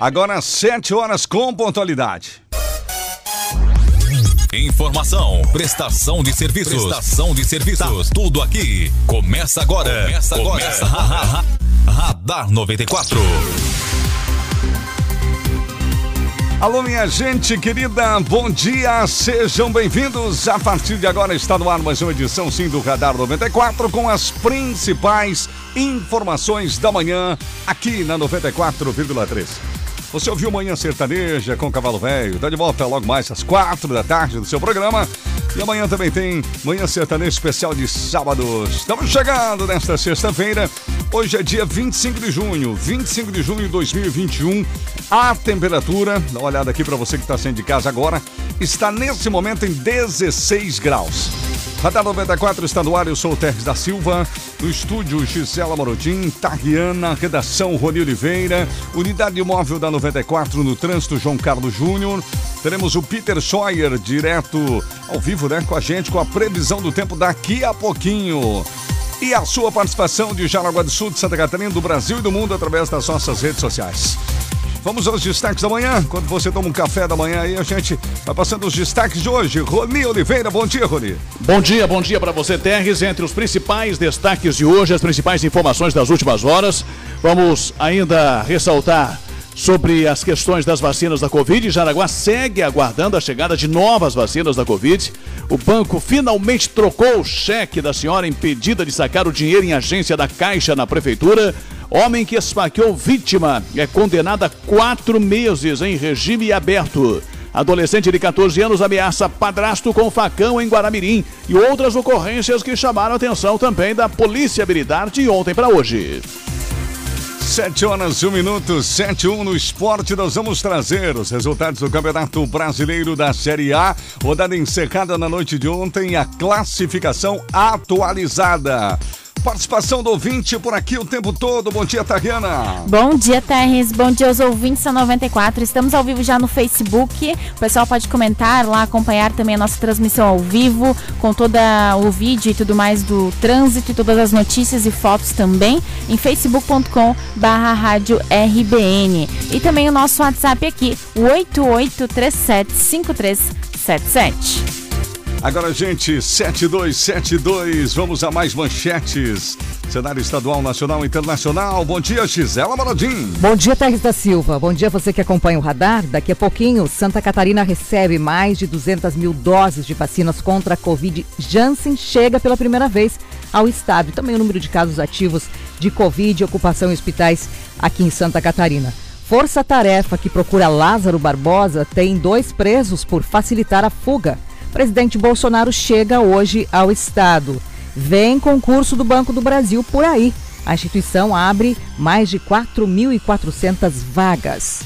Agora 7 horas com pontualidade. Informação, prestação de serviços, prestação de serviços, tá. tudo aqui. Começa agora. Começa agora. Começa agora. Radar 94. Alô, minha gente querida, bom dia, sejam bem-vindos. A partir de agora está no ar mais uma edição, sim, do Radar 94, com as principais informações da manhã, aqui na 94,3. Você ouviu Manhã Sertaneja com Cavalo Velho, dá de volta logo mais às quatro da tarde do seu programa. E amanhã também tem Manhã Sertaneja especial de sábados. Estamos chegando nesta sexta-feira. Hoje é dia 25 de junho, 25 de junho de 2021. A temperatura, dá uma olhada aqui para você que está saindo de casa agora, está nesse momento em 16 graus. Radar 94 está no ar, eu sou o Terres da Silva. No estúdio, Gisela Morodim, Tarriana, redação Rony Oliveira, unidade móvel da 94 no trânsito, João Carlos Júnior. Teremos o Peter Scheuer direto ao vivo, né, com a gente, com a previsão do tempo daqui a pouquinho. E a sua participação de Jaraguá do Sul, de Santa Catarina, do Brasil e do mundo através das nossas redes sociais. Vamos aos destaques da manhã. Quando você toma um café da manhã aí, a gente vai passando os destaques de hoje. Rony Oliveira, bom dia, Rony. Bom dia, bom dia para você, Terres. Entre os principais destaques de hoje, as principais informações das últimas horas, vamos ainda ressaltar sobre as questões das vacinas da Covid. Jaraguá segue aguardando a chegada de novas vacinas da Covid. O banco finalmente trocou o cheque da senhora impedida de sacar o dinheiro em agência da Caixa na prefeitura. Homem que esfaqueou vítima é condenado a quatro meses em regime aberto. Adolescente de 14 anos ameaça padrasto com facão em Guaramirim e outras ocorrências que chamaram a atenção também da Polícia Militar de ontem para hoje. 7 horas, 1 minuto, 7 1 no esporte. Nós vamos trazer os resultados do Campeonato Brasileiro da Série A. Rodada encerrada na noite de ontem, a classificação atualizada. Participação do ouvinte por aqui o tempo todo. Bom dia, Tariana. Bom dia, Terres. Bom dia aos ouvintes da 94. Estamos ao vivo já no Facebook. O pessoal pode comentar lá, acompanhar também a nossa transmissão ao vivo, com todo o vídeo e tudo mais do trânsito e todas as notícias e fotos também em facebook.com barra RBN. E também o nosso WhatsApp aqui, 88375377. Agora, gente, 7272, vamos a mais manchetes. Cenário estadual, nacional internacional. Bom dia, Gisela Maradim. Bom dia, Terres da Silva. Bom dia você que acompanha o radar. Daqui a pouquinho, Santa Catarina recebe mais de 200 mil doses de vacinas contra a Covid. Janssen chega pela primeira vez ao estado. Também o número de casos ativos de Covid e ocupação em hospitais aqui em Santa Catarina. Força Tarefa, que procura Lázaro Barbosa, tem dois presos por facilitar a fuga. Presidente Bolsonaro chega hoje ao Estado. Vem concurso do Banco do Brasil por aí. A instituição abre mais de 4.400 vagas.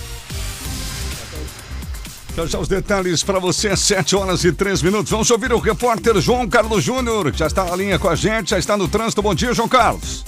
Então, já os detalhes para você, 7 horas e 3 minutos. Vamos ouvir o repórter João Carlos Júnior, que já está na linha com a gente, já está no trânsito. Bom dia, João Carlos.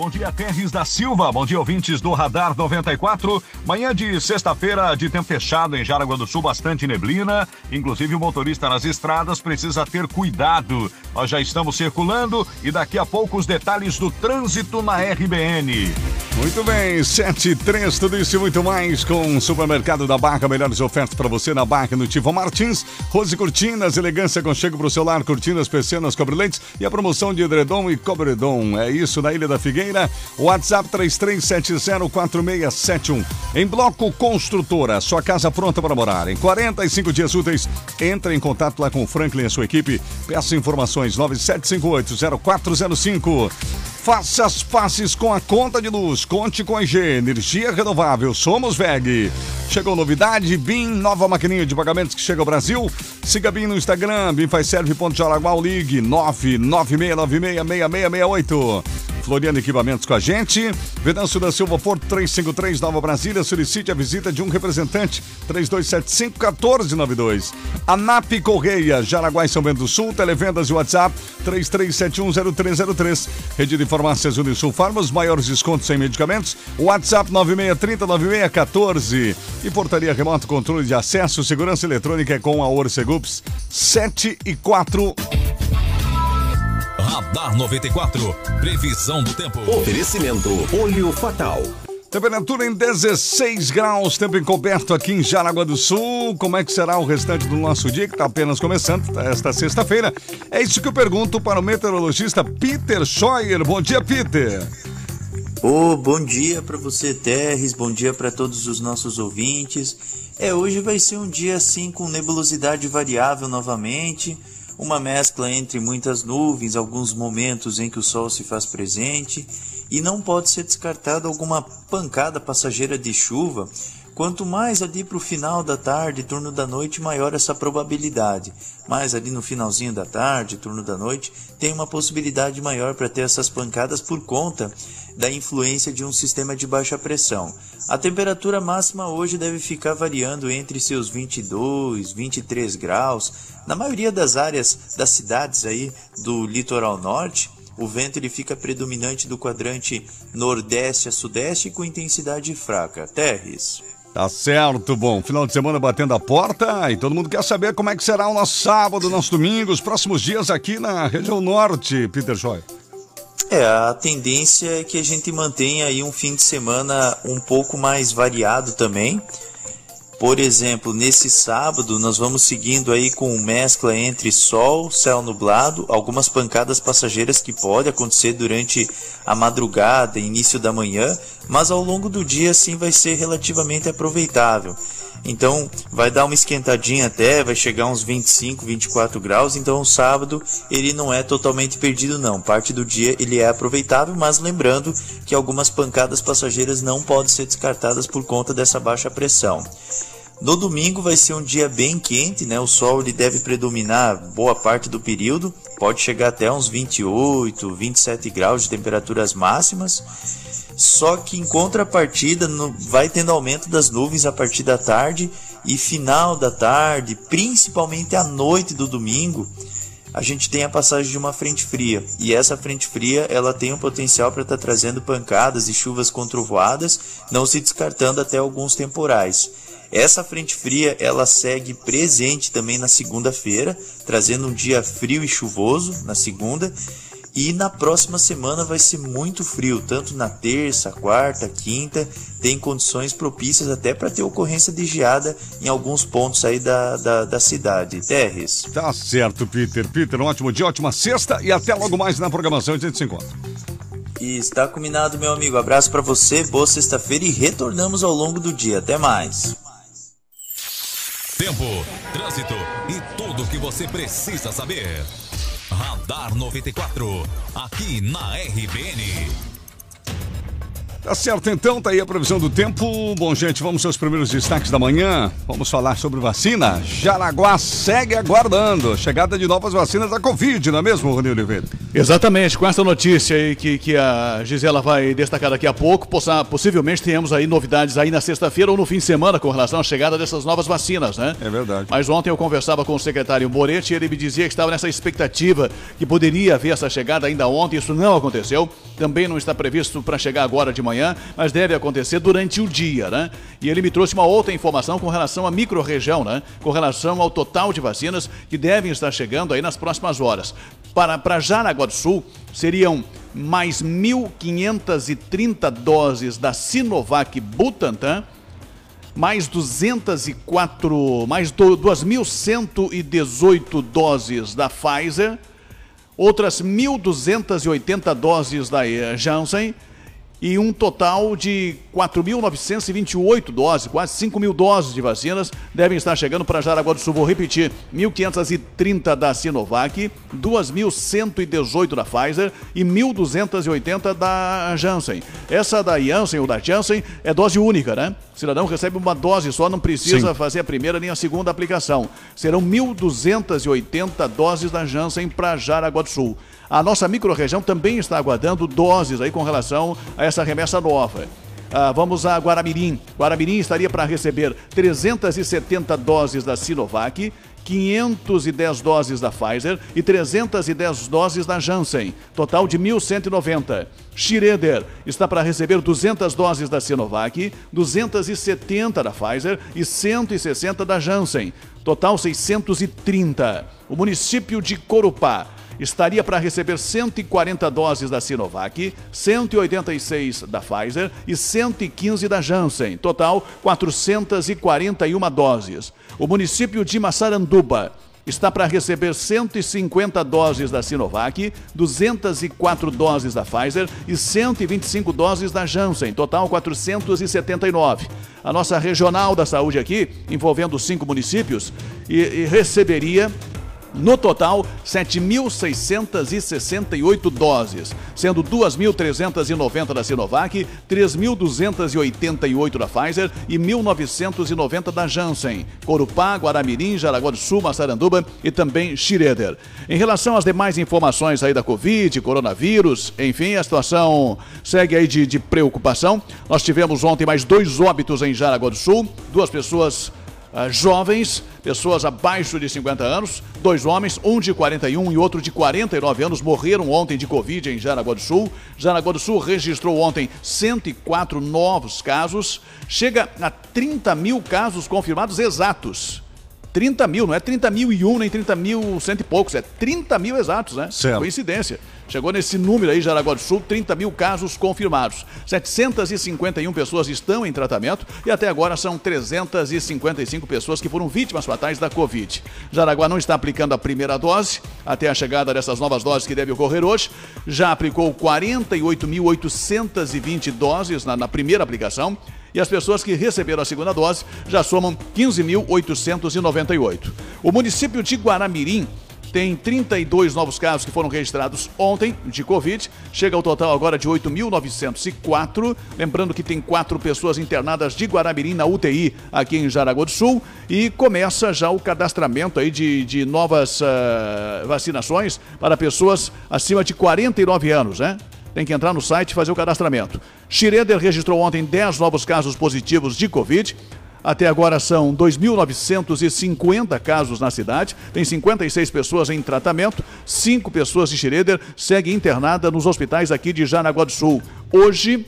Bom dia, Terres da Silva. Bom dia, ouvintes do Radar 94. Manhã de sexta-feira, de tempo fechado em Jaraguá do Sul, bastante neblina. Inclusive, o motorista nas estradas precisa ter cuidado. Nós já estamos circulando e daqui a pouco os detalhes do trânsito na RBN. Muito bem, 7 3, tudo isso e muito mais com o Supermercado da Barca. Melhores ofertas para você na Barca no Tivo Martins. Rose Cortinas, elegância com chego para o celular, cortinas, persianas, cobrelentes e a promoção de edredom e cobredom. É isso na Ilha da Figueira. WhatsApp 33704671. Em Bloco Construtora, sua casa pronta para morar. Em 45 dias úteis, entre em contato lá com o Franklin e a sua equipe. Peça informações 97580405. Faça as passes com a conta de luz. Conte com a IG, energia renovável. Somos VEG. Chegou novidade, BIM, nova maquininha de pagamentos que chega ao Brasil. Siga BIM no Instagram, bimfazserve.jaraguá, ligue 996966668. Floriano Equipamentos com a gente. Venâncio da Silva Porto 353 Nova Brasília. Solicite a visita de um representante 3275-1492. ANAP Correia, Jaraguá e São Bento do Sul. Televendas e WhatsApp 33710303. Rede de Farmácias Unisul Farma, os maiores descontos em medicamentos. WhatsApp 9630-9614. E portaria remoto, controle de acesso, segurança eletrônica é com a Orcegups 7 e 4. Radar 94. Previsão do tempo. Oferecimento Olho Fatal. Temperatura em 16 graus, tempo encoberto aqui em Jaraguá do Sul. Como é que será o restante do nosso dia, que está apenas começando, esta sexta-feira? É isso que eu pergunto para o meteorologista Peter Scheuer. Bom dia, Peter. Oh, bom dia para você, Terres. Bom dia para todos os nossos ouvintes. É, hoje vai ser um dia assim com nebulosidade variável novamente, uma mescla entre muitas nuvens, alguns momentos em que o sol se faz presente e não pode ser descartada alguma pancada passageira de chuva. Quanto mais ali para o final da tarde, turno da noite, maior essa probabilidade. Mais ali no finalzinho da tarde, turno da noite, tem uma possibilidade maior para ter essas pancadas por conta da influência de um sistema de baixa pressão. A temperatura máxima hoje deve ficar variando entre seus 22, 23 graus. Na maioria das áreas das cidades aí do litoral norte, o vento ele fica predominante do quadrante nordeste a sudeste com intensidade fraca. Terres. Tá certo, bom. Final de semana batendo a porta e todo mundo quer saber como é que será o nosso sábado, nosso domingo, os próximos dias aqui na região norte, Peter Joy. É, a tendência é que a gente mantenha aí um fim de semana um pouco mais variado também. Por exemplo, nesse sábado nós vamos seguindo aí com mescla entre sol, céu nublado, algumas pancadas passageiras que pode acontecer durante a madrugada, início da manhã, mas ao longo do dia sim vai ser relativamente aproveitável. Então vai dar uma esquentadinha até, vai chegar uns 25, 24 graus, então o sábado ele não é totalmente perdido não. Parte do dia ele é aproveitável, mas lembrando que algumas pancadas passageiras não podem ser descartadas por conta dessa baixa pressão. No domingo vai ser um dia bem quente, né? O sol ele deve predominar boa parte do período, pode chegar até uns 28, 27 graus de temperaturas máximas. Só que em contrapartida no, vai tendo aumento das nuvens a partir da tarde e final da tarde, principalmente à noite do domingo, a gente tem a passagem de uma frente fria. E essa frente fria, ela tem um potencial para estar tá trazendo pancadas e chuvas controvoadas, não se descartando até alguns temporais. Essa frente fria ela segue presente também na segunda-feira, trazendo um dia frio e chuvoso na segunda. E na próxima semana vai ser muito frio, tanto na terça, quarta, quinta, tem condições propícias até para ter ocorrência de geada em alguns pontos aí da, da, da, cidade. Terres. Tá certo, Peter. Peter, um ótimo dia, ótima sexta e até logo mais na programação a gente se encontra. E está combinado, meu amigo. Abraço para você, boa sexta-feira e retornamos ao longo do dia. Até mais. Tempo, trânsito e tudo o que você precisa saber. Radar 94, aqui na RBN. Tá certo, então, tá aí a previsão do tempo. Bom, gente, vamos aos primeiros destaques da manhã. Vamos falar sobre vacina. Jaraguá segue aguardando chegada de novas vacinas da Covid, não é mesmo, Rony Oliveira? Exatamente, com essa notícia aí que, que a Gisela vai destacar daqui a pouco, possa, possivelmente tenhamos aí novidades aí na sexta-feira ou no fim de semana com relação à chegada dessas novas vacinas, né? É verdade. Mas ontem eu conversava com o secretário Moretti e ele me dizia que estava nessa expectativa que poderia haver essa chegada ainda ontem, isso não aconteceu. Também não está previsto para chegar agora de manhã, mas deve acontecer durante o dia, né? E ele me trouxe uma outra informação com relação à microrregião, né? Com relação ao total de vacinas que devem estar chegando aí nas próximas horas. Para, para Jaraguá do Sul, seriam mais 1.530 doses da Sinovac Butantan, mais 204, mais 2.118 doses da Pfizer, outras 1.280 doses da Janssen e um total de 4.928 doses, quase 5 mil doses de vacinas devem estar chegando para Jaraguá do Sul. Vou repetir: 1.530 da Sinovac, 2.118 da Pfizer e 1.280 da Janssen. Essa da Janssen ou da Janssen é dose única, né? O cidadão recebe uma dose só, não precisa Sim. fazer a primeira nem a segunda aplicação. Serão 1.280 doses da Janssen para Jaraguá do Sul. A nossa microrregião também está aguardando doses aí com relação a essa remessa nova. Ah, vamos a Guaramirim. Guaramirim estaria para receber 370 doses da Sinovac, 510 doses da Pfizer e 310 doses da Janssen, total de 1.190. Schroeder está para receber 200 doses da Sinovac, 270 da Pfizer e 160 da Janssen, total 630. o município de Corupá estaria para receber 140 doses da Sinovac, 186 da Pfizer e 115 da Janssen. Total, 441 doses. O município de Massaranduba está para receber 150 doses da Sinovac, 204 doses da Pfizer e 125 doses da Janssen, total 479. A nossa regional da saúde aqui, envolvendo cinco municípios, e, e receberia no total, 7.668 doses, sendo 2.390 da Sinovac, 3.288 da Pfizer e 1.990 da Janssen, Corupá, Guaramirim, Jaraguá do Sul, Massaranduba e também Schroeder. Em relação às demais informações aí da Covid, coronavírus, enfim, a situação segue aí de, de preocupação. Nós tivemos ontem mais dois óbitos em Jaraguá do Sul, duas pessoas Uh, jovens, pessoas abaixo de 50 anos, dois homens, um de 41 e outro de 49 anos, morreram ontem de Covid em Jaraguá do Sul. Jaraguá do Sul registrou ontem 104 novos casos, chega a 30 mil casos confirmados exatos. 30 mil, não é 30 mil e um, nem 30 mil cento e poucos, é 30 mil exatos, né? Certo. Coincidência. Chegou nesse número aí, Jaraguá do Sul, 30 mil casos confirmados. 751 pessoas estão em tratamento e até agora são 355 pessoas que foram vítimas fatais da Covid. Jaraguá não está aplicando a primeira dose, até a chegada dessas novas doses que deve ocorrer hoje. Já aplicou 48.820 doses na, na primeira aplicação e as pessoas que receberam a segunda dose já somam 15.898. O município de Guaramirim tem 32 novos casos que foram registrados ontem de Covid. Chega ao total agora de 8.904. Lembrando que tem quatro pessoas internadas de Guaramirim na UTI aqui em Jaraguá do Sul. E começa já o cadastramento aí de, de novas uh, vacinações para pessoas acima de 49 anos, né? Tem que entrar no site e fazer o cadastramento. Schroeder registrou ontem 10 novos casos positivos de Covid. Até agora são 2.950 casos na cidade, tem 56 pessoas em tratamento, 5 pessoas de Schroeder seguem internada nos hospitais aqui de Jaraguá do Sul. Hoje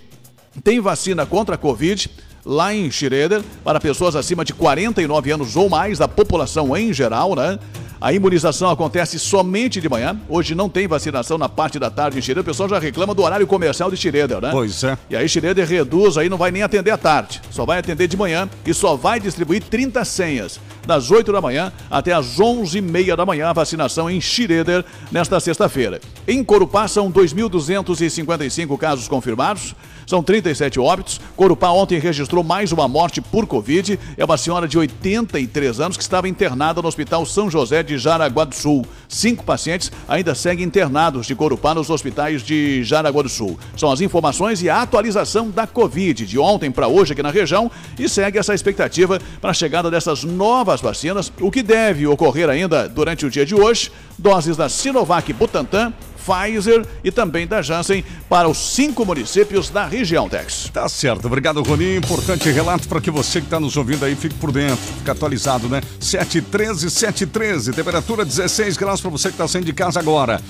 tem vacina contra a Covid lá em Schroeder para pessoas acima de 49 anos ou mais da população em geral, né? A imunização acontece somente de manhã. Hoje não tem vacinação na parte da tarde em Schroeder. O pessoal já reclama do horário comercial de Schroeder, né? Pois é. E aí Schroeder reduz, aí não vai nem atender à tarde. Só vai atender de manhã e só vai distribuir 30 senhas. Das 8 da manhã até as 11h30 da manhã, vacinação em Schroeder nesta sexta-feira. Em Corupá são 2.255 casos confirmados. São 37 óbitos. Corupá ontem registrou mais uma morte por Covid. É uma senhora de 83 anos que estava internada no Hospital São José de Jaraguá do Sul. Cinco pacientes ainda seguem internados de Corupá nos hospitais de Jaraguá do Sul. São as informações e a atualização da Covid de ontem para hoje aqui na região e segue essa expectativa para a chegada dessas novas vacinas, o que deve ocorrer ainda durante o dia de hoje. Doses da Sinovac Butantan, Pfizer e também da Janssen para os cinco municípios da região, Tex. Tá certo, obrigado, Rony. Importante relato para que você que está nos ouvindo aí fique por dentro, fique atualizado, né? 713, 713, temperatura 16 graus para você que está saindo de casa agora.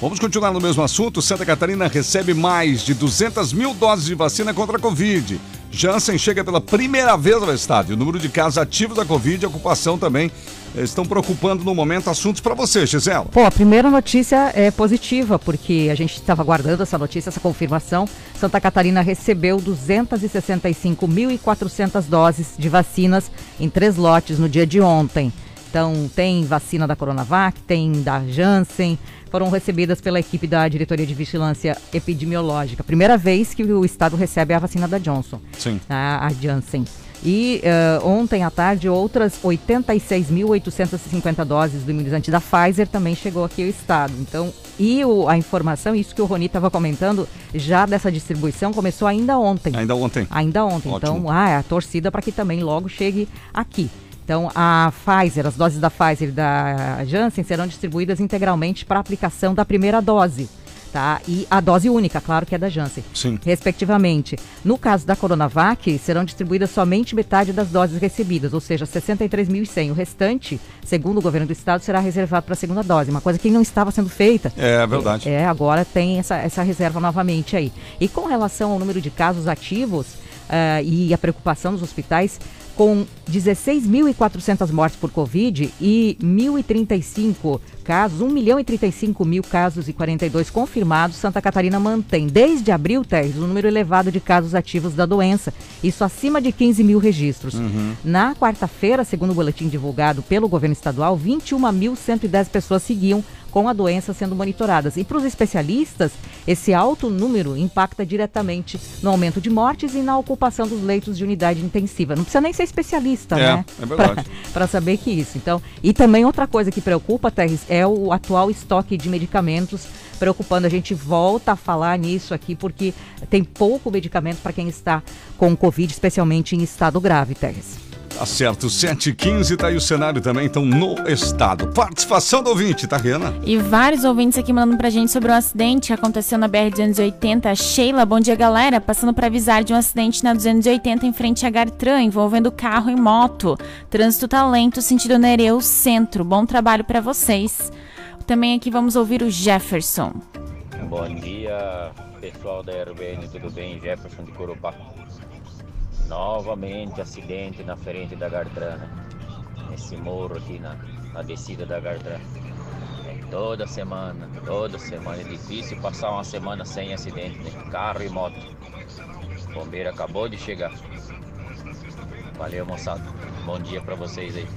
Vamos continuar no mesmo assunto. Santa Catarina recebe mais de 200 mil doses de vacina contra a Covid. Janssen chega pela primeira vez ao estádio. O número de casos ativos da Covid e a ocupação também estão preocupando no momento assuntos para você, Gisela. Pô, a primeira notícia é positiva, porque a gente estava aguardando essa notícia, essa confirmação. Santa Catarina recebeu 265.400 doses de vacinas em três lotes no dia de ontem. Então, tem vacina da Coronavac, tem da Janssen, foram recebidas pela equipe da Diretoria de Vigilância Epidemiológica. Primeira vez que o Estado recebe a vacina da Johnson, Sim. a, a Janssen. E uh, ontem à tarde, outras 86.850 doses do imunizante da Pfizer também chegou aqui ao Estado. Então, e o, a informação, isso que o Roni estava comentando, já dessa distribuição começou ainda ontem. Ainda ontem. Ainda ontem. Ótimo. Então, ah, é a torcida para que também logo chegue aqui. Então, a Pfizer, as doses da Pfizer e da Janssen serão distribuídas integralmente para aplicação da primeira dose. Tá? E a dose única, claro que é da Janssen, Sim. respectivamente. No caso da Coronavac, serão distribuídas somente metade das doses recebidas, ou seja, 63.100. O restante, segundo o governo do estado, será reservado para a segunda dose, uma coisa que não estava sendo feita. É verdade. É, agora tem essa, essa reserva novamente aí. E com relação ao número de casos ativos eh, e a preocupação dos hospitais, com 16.400 mortes por Covid e 1.035 casos, 1 milhão e 35 mil casos e 42 confirmados, Santa Catarina mantém desde abril, Teres, um número elevado de casos ativos da doença, isso acima de 15 mil registros. Uhum. Na quarta-feira, segundo o boletim divulgado pelo governo estadual, 21.110 pessoas seguiam com a doença sendo monitoradas. E para os especialistas, esse alto número impacta diretamente no aumento de mortes e na ocupação dos leitos de unidade intensiva. Não precisa nem ser especialista, é, né? É verdade. Para saber que isso. Então, e também outra coisa que preocupa, Terres, é o atual estoque de medicamentos preocupando. A gente volta a falar nisso aqui porque tem pouco medicamento para quem está com Covid, especialmente em estado grave, Terres. Tá certo, 7h15 tá aí o cenário também, então no estado. Participação do ouvinte, tá, Riana? E vários ouvintes aqui mandando pra gente sobre um acidente que aconteceu na BR-280. Sheila, bom dia, galera. Passando para avisar de um acidente na 280 em frente a Gartran, envolvendo carro e moto. Trânsito tá lento, sentido Nereu Centro. Bom trabalho para vocês. Também aqui vamos ouvir o Jefferson. Bom dia, pessoal da RBN, tudo bem? Jefferson de Corupá. Novamente acidente na frente da Gartrana. Nesse morro aqui na, na descida da Gartrana. É toda semana, toda semana. É difícil passar uma semana sem acidente, né? Carro e moto. O bombeiro acabou de chegar. Valeu, moçada. Bom dia para vocês aí.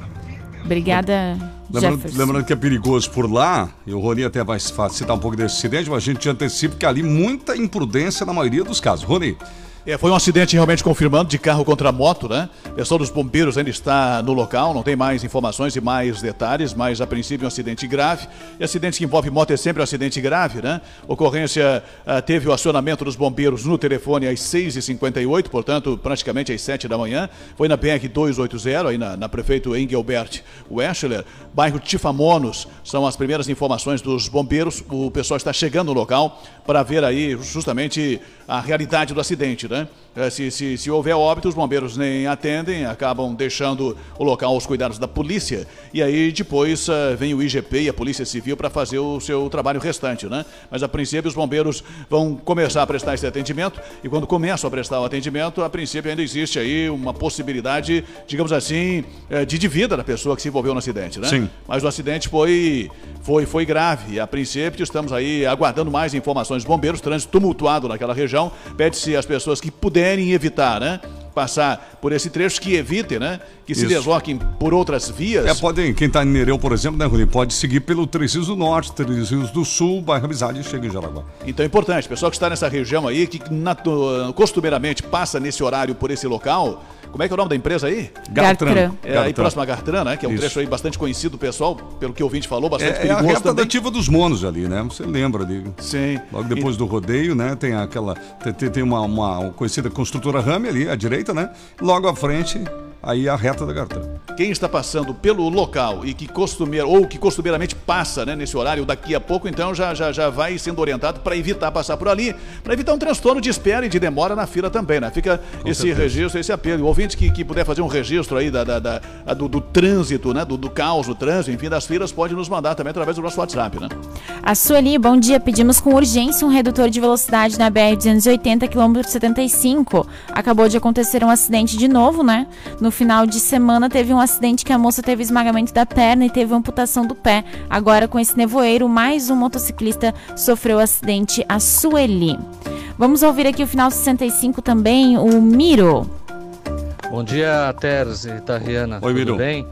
Obrigada, lembrando, lembrando, que é perigoso por lá, e o Rony até vai citar um pouco desse acidente, mas a gente antecipa que ali muita imprudência na maioria dos casos. Rony, é, foi um acidente realmente confirmando de carro contra moto, né? Pessoal dos bombeiros ainda está no local, não tem mais informações e mais detalhes, mas a princípio é um acidente grave. E acidentes que envolvem moto é sempre um acidente grave, né? Ocorrência uh, teve o acionamento dos bombeiros no telefone às 6h58, portanto, praticamente às 7 da manhã. Foi na BR 280, aí na, na prefeito Engelbert Weschler, bairro Tifamonos. São as primeiras informações dos bombeiros. O pessoal está chegando no local para ver aí justamente a realidade do acidente, né? É, se, se, se, houver óbito, os bombeiros nem atendem, acabam deixando o local aos cuidados da polícia. E aí depois uh, vem o IGP e a Polícia Civil para fazer o seu trabalho restante, né? Mas a princípio os bombeiros vão começar a prestar esse atendimento e quando começam a prestar o atendimento, a princípio ainda existe aí uma possibilidade, digamos assim, uh, de, de vida da pessoa que se envolveu no acidente, né? Sim. Mas o acidente foi, foi, foi grave e a princípio estamos aí aguardando mais informações dos bombeiros, trânsito tumultuado naquela região. Pede-se às pessoas que puderem puderem evitar, né? Passar por esse trecho, que evitem, né? Que se Isso. desloquem por outras vias. É, podem, quem está em Nereu, por exemplo, né, Rui? Pode seguir pelo do Norte, Rios do Sul, bairro Amizade e chega em Jaraguá. Então é importante, pessoal que está nessa região aí, que costumeiramente passa nesse horário por esse local, como é que é o nome da empresa aí? Gartran. É aí próximo a Gartran, né? Que é um Isso. trecho aí bastante conhecido, pessoal, pelo que o ouvinte falou, bastante é, perigoso é a reta também. ativa dos monos ali, né? Você lembra ali. Sim. Logo depois e... do rodeio, né? Tem aquela. Tem, tem uma, uma conhecida construtora Rame ali, à direita, né? Logo à frente, aí a reta da Gartran. Quem está passando pelo local e que costumeir, ou que costumeiramente passa né, nesse horário daqui a pouco, então já, já, já vai sendo orientado para evitar passar por ali, para evitar um transtorno de espera e de demora na fila também, né? Fica Com esse certeza. registro, esse apelo. O ouvinte que, que puder fazer um registro aí da, da, da do, do, trânsito, né? Do, do caos, do trânsito, enfim, das filas, pode nos mandar também através do nosso WhatsApp, né? A Sueli, bom dia. Pedimos com urgência um redutor de velocidade na BR-280, quilômetro 75. Acabou de acontecer um acidente de novo, né? No final de semana teve um acidente que a moça teve esmagamento da perna e teve amputação do pé. Agora, com esse nevoeiro, mais um motociclista sofreu acidente, a Sueli. Vamos ouvir aqui o final 65 também, o Miro. Bom dia, Teres e Tariana. Oi, Tudo Miro. bem?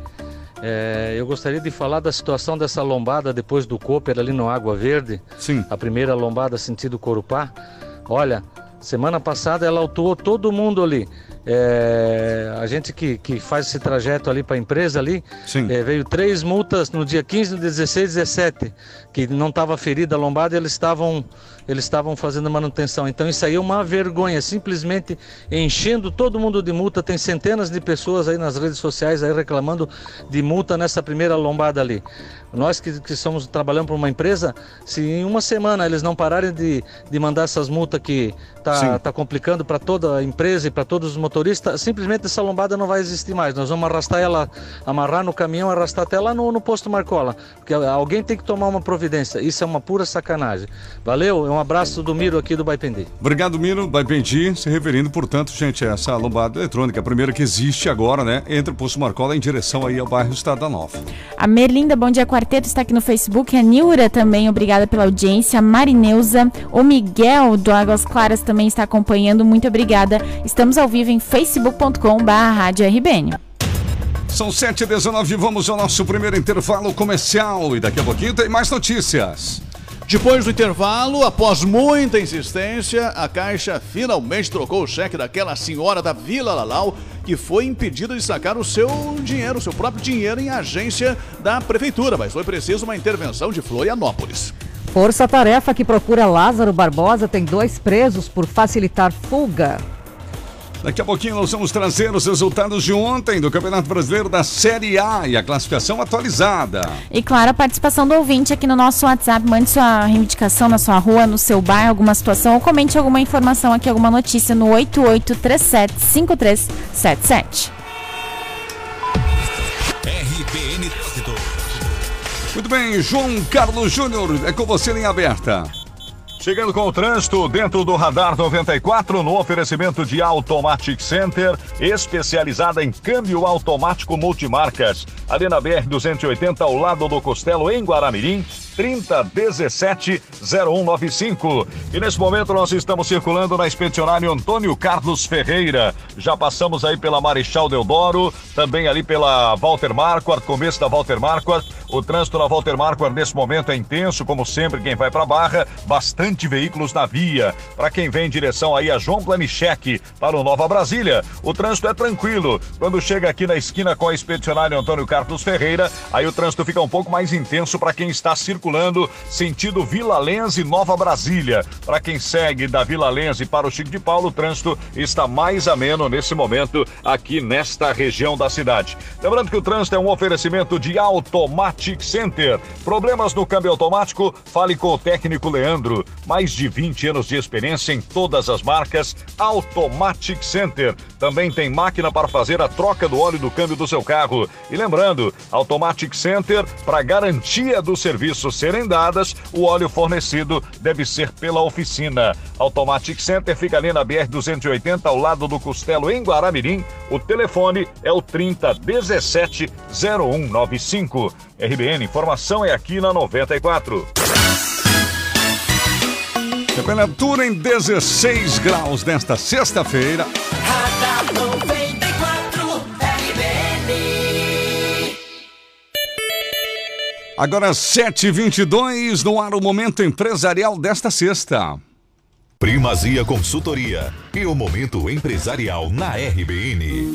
É, eu gostaria de falar da situação dessa lombada depois do Cooper ali no Água Verde. Sim. A primeira lombada sentido Corupá. Olha, semana passada ela autuou todo mundo ali. É, a gente que, que faz esse trajeto ali para a empresa ali, é, veio três multas no dia 15, 16 e 17, que não estava ferida a lombada e eles estavam eles estavam fazendo manutenção. Então isso aí é uma vergonha, simplesmente enchendo todo mundo de multa. Tem centenas de pessoas aí nas redes sociais aí reclamando de multa nessa primeira lombada ali. Nós que, que somos trabalhando para uma empresa, se em uma semana eles não pararem de, de mandar essas multas que tá, tá complicando para toda a empresa e para todos os motoristas, simplesmente essa lombada não vai existir mais. Nós vamos arrastar ela, amarrar no caminhão, arrastar até lá no, no posto Marcola. Porque alguém tem que tomar uma providência. Isso é uma pura sacanagem. Valeu, um abraço do Miro aqui do Baipendi. Obrigado, Miro. Baipendi, se referindo, portanto, gente, a essa lombada eletrônica, a primeira que existe agora, né? Entre o posto Marcola em direção aí ao bairro Estrada Nova. A Merlinda, bom dia, quarteto, está aqui no Facebook. A Nilra também, obrigada pela audiência. A Marineuza, o Miguel do Águas Claras também está acompanhando. Muito obrigada. Estamos ao vivo em facebook.com.br São 7h19, vamos ao nosso primeiro intervalo comercial e daqui a pouquinho tem mais notícias. Depois do intervalo, após muita insistência, a Caixa finalmente trocou o cheque daquela senhora da Vila Lalau que foi impedida de sacar o seu dinheiro, o seu próprio dinheiro em agência da prefeitura, mas foi preciso uma intervenção de Florianópolis. Força Tarefa que procura Lázaro Barbosa tem dois presos por facilitar fuga. Daqui a pouquinho nós vamos trazer os resultados de ontem do Campeonato Brasileiro da Série A e a classificação atualizada. E claro, a participação do ouvinte aqui no nosso WhatsApp. Mande sua reivindicação na sua rua, no seu bairro, alguma situação ou comente alguma informação aqui, alguma notícia no 88375377. RBN. Muito bem, João Carlos Júnior, é com você em aberta. Chegando com o trânsito dentro do Radar 94, no oferecimento de Automatic Center, especializada em câmbio automático multimarcas. Ali na BR-280, ao lado do Costelo, em Guaramirim, 3017-0195. E nesse momento nós estamos circulando na expedicionária Antônio Carlos Ferreira. Já passamos aí pela Marechal Deodoro, também ali pela Walter Marquardt, começo da Walter Marquardt. O trânsito na Walter Marquardt nesse momento é intenso, como sempre, quem vai para Barra, bastante veículos na via. Para quem vem em direção aí a João Planichek, para o Nova Brasília, o trânsito é tranquilo. Quando chega aqui na esquina com a expedicionária Antônio Carlos Ferreira, aí o trânsito fica um pouco mais intenso para quem está circulando sentido Vila Lens e Nova Brasília. Para quem segue da Vila Lens para o Chico de Paulo, o trânsito está mais ameno nesse momento aqui nesta região da cidade. Lembrando que o trânsito é um oferecimento de Automatic Center. Problemas no câmbio automático? Fale com o técnico Leandro. Mais de 20 anos de experiência em todas as marcas. Automatic Center. Também tem máquina para fazer a troca do óleo do câmbio do seu carro. E lembrando, Automatic Center, para garantia dos serviços serem dadas, o óleo fornecido deve ser pela oficina. Automatic Center fica ali na BR 280 ao lado do Costelo em Guaramirim. O telefone é o 3017 0195. RBN, informação é aqui na 94. Temperatura em 16 graus nesta sexta-feira. Agora 7h22 no ar o momento empresarial desta sexta. Primazia Consultoria e o momento empresarial na RBN.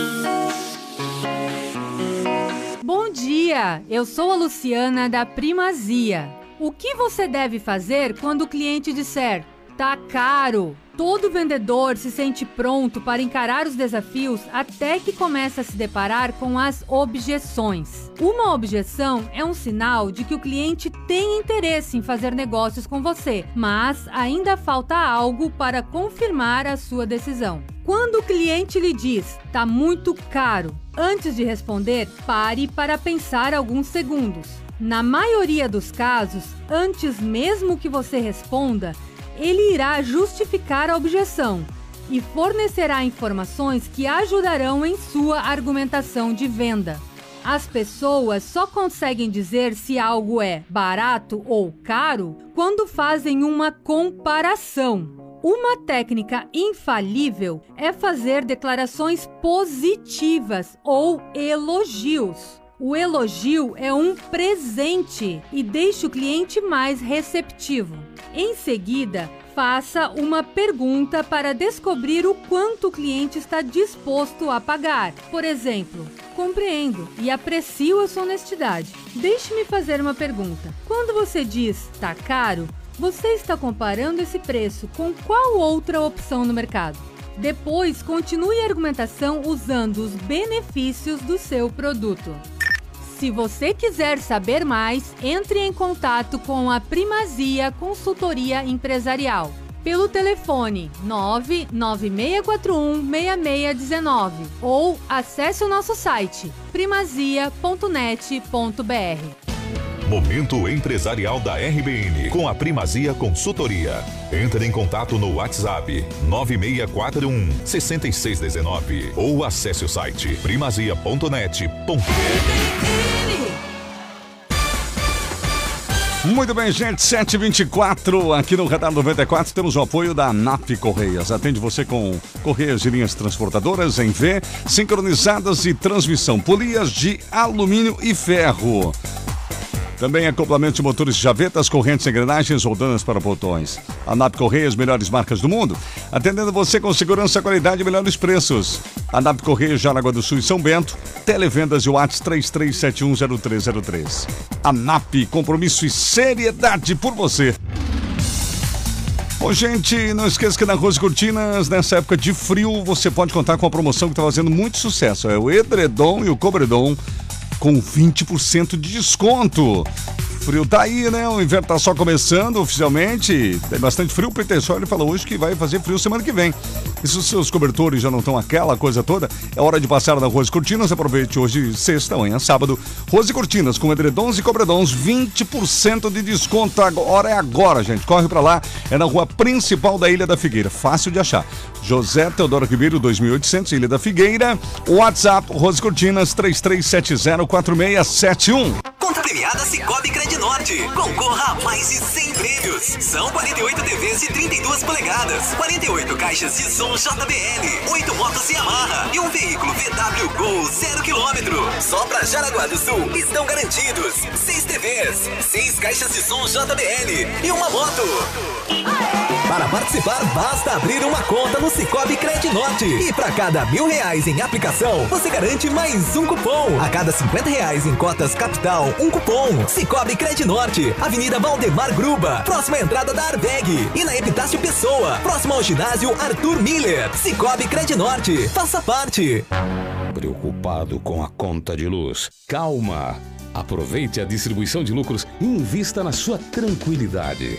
Bom dia, eu sou a Luciana da Primazia. O que você deve fazer quando o cliente disser tá caro? Todo vendedor se sente pronto para encarar os desafios até que começa a se deparar com as objeções. Uma objeção é um sinal de que o cliente tem interesse em fazer negócios com você, mas ainda falta algo para confirmar a sua decisão. Quando o cliente lhe diz tá muito caro, antes de responder, pare para pensar alguns segundos. Na maioria dos casos, antes mesmo que você responda, ele irá justificar a objeção e fornecerá informações que ajudarão em sua argumentação de venda. As pessoas só conseguem dizer se algo é barato ou caro quando fazem uma comparação. Uma técnica infalível é fazer declarações positivas ou elogios. O elogio é um presente e deixa o cliente mais receptivo. Em seguida, faça uma pergunta para descobrir o quanto o cliente está disposto a pagar. Por exemplo, compreendo e aprecio a sua honestidade. Deixe-me fazer uma pergunta. Quando você diz tá caro, você está comparando esse preço com qual outra opção no mercado? Depois, continue a argumentação usando os benefícios do seu produto. Se você quiser saber mais, entre em contato com a Primazia Consultoria Empresarial. pelo telefone 996416619 ou acesse o nosso site primazia.net.br. Momento empresarial da RBN com a Primazia Consultoria. Entre em contato no WhatsApp 9641 6619 ou acesse o site primazia.net.br. Muito bem, gente, 724 aqui no Radar 94 temos o apoio da NAP Correias. Atende você com correias de linhas transportadoras em V, sincronizadas e transmissão, polias de alumínio e ferro. Também acoplamento de motores de javetas, correntes, engrenagens ou danas para botões. A NAP Correias, melhores marcas do mundo, atendendo você com segurança, qualidade e melhores preços. A NAP Correias, Jaraguá do Sul e São Bento, televendas e Whats 33710303. A NAP, compromisso e seriedade por você. Bom, gente, não esqueça que na Rose Cortinas, nessa época de frio, você pode contar com a promoção que está fazendo muito sucesso. É o edredom e o cobredom com 20% de desconto. Frio tá aí, né? O inverno tá só começando oficialmente. Tem bastante frio. O Peter Scholl falou hoje que vai fazer frio semana que vem. E se os seus cobertores já não estão aquela coisa toda, é hora de passar na Rose Cortinas. Aproveite hoje, sexta, amanhã, sábado. Rose Cortinas com edredons e cobredons, 20% de desconto. Agora é agora, gente. Corre para lá. É na rua principal da Ilha da Figueira. Fácil de achar. José Teodoro Ribeiro, 2800, Ilha da Figueira. WhatsApp, Rose Cortinas, 33704671. Conta premiada Cicobi Crednorte. Concorra a mais de 100 prêmios. São 48 TVs de 32 polegadas, 48 caixas de som JBL, 8 motos Yamaha e um veículo VW Gol 0 km. Só pra Jaraguá do Sul estão garantidos 6 TVs, 6 caixas de som JBL e uma moto. Para participar, basta abrir uma conta no Cicobi Crednorte. E para cada mil reais em aplicação, você garante mais um cupom. A cada 50 reais em cotas capital, um cupom. Cicobi Crednorte, Avenida Valdemar Gruba, próxima entrada da Arveg. E na Epitácio Pessoa, próximo ao ginásio Arthur Miller. Cicobi Crednorte, faça parte. Preocupado com a conta de luz? Calma! Aproveite a distribuição de lucros e invista na sua tranquilidade.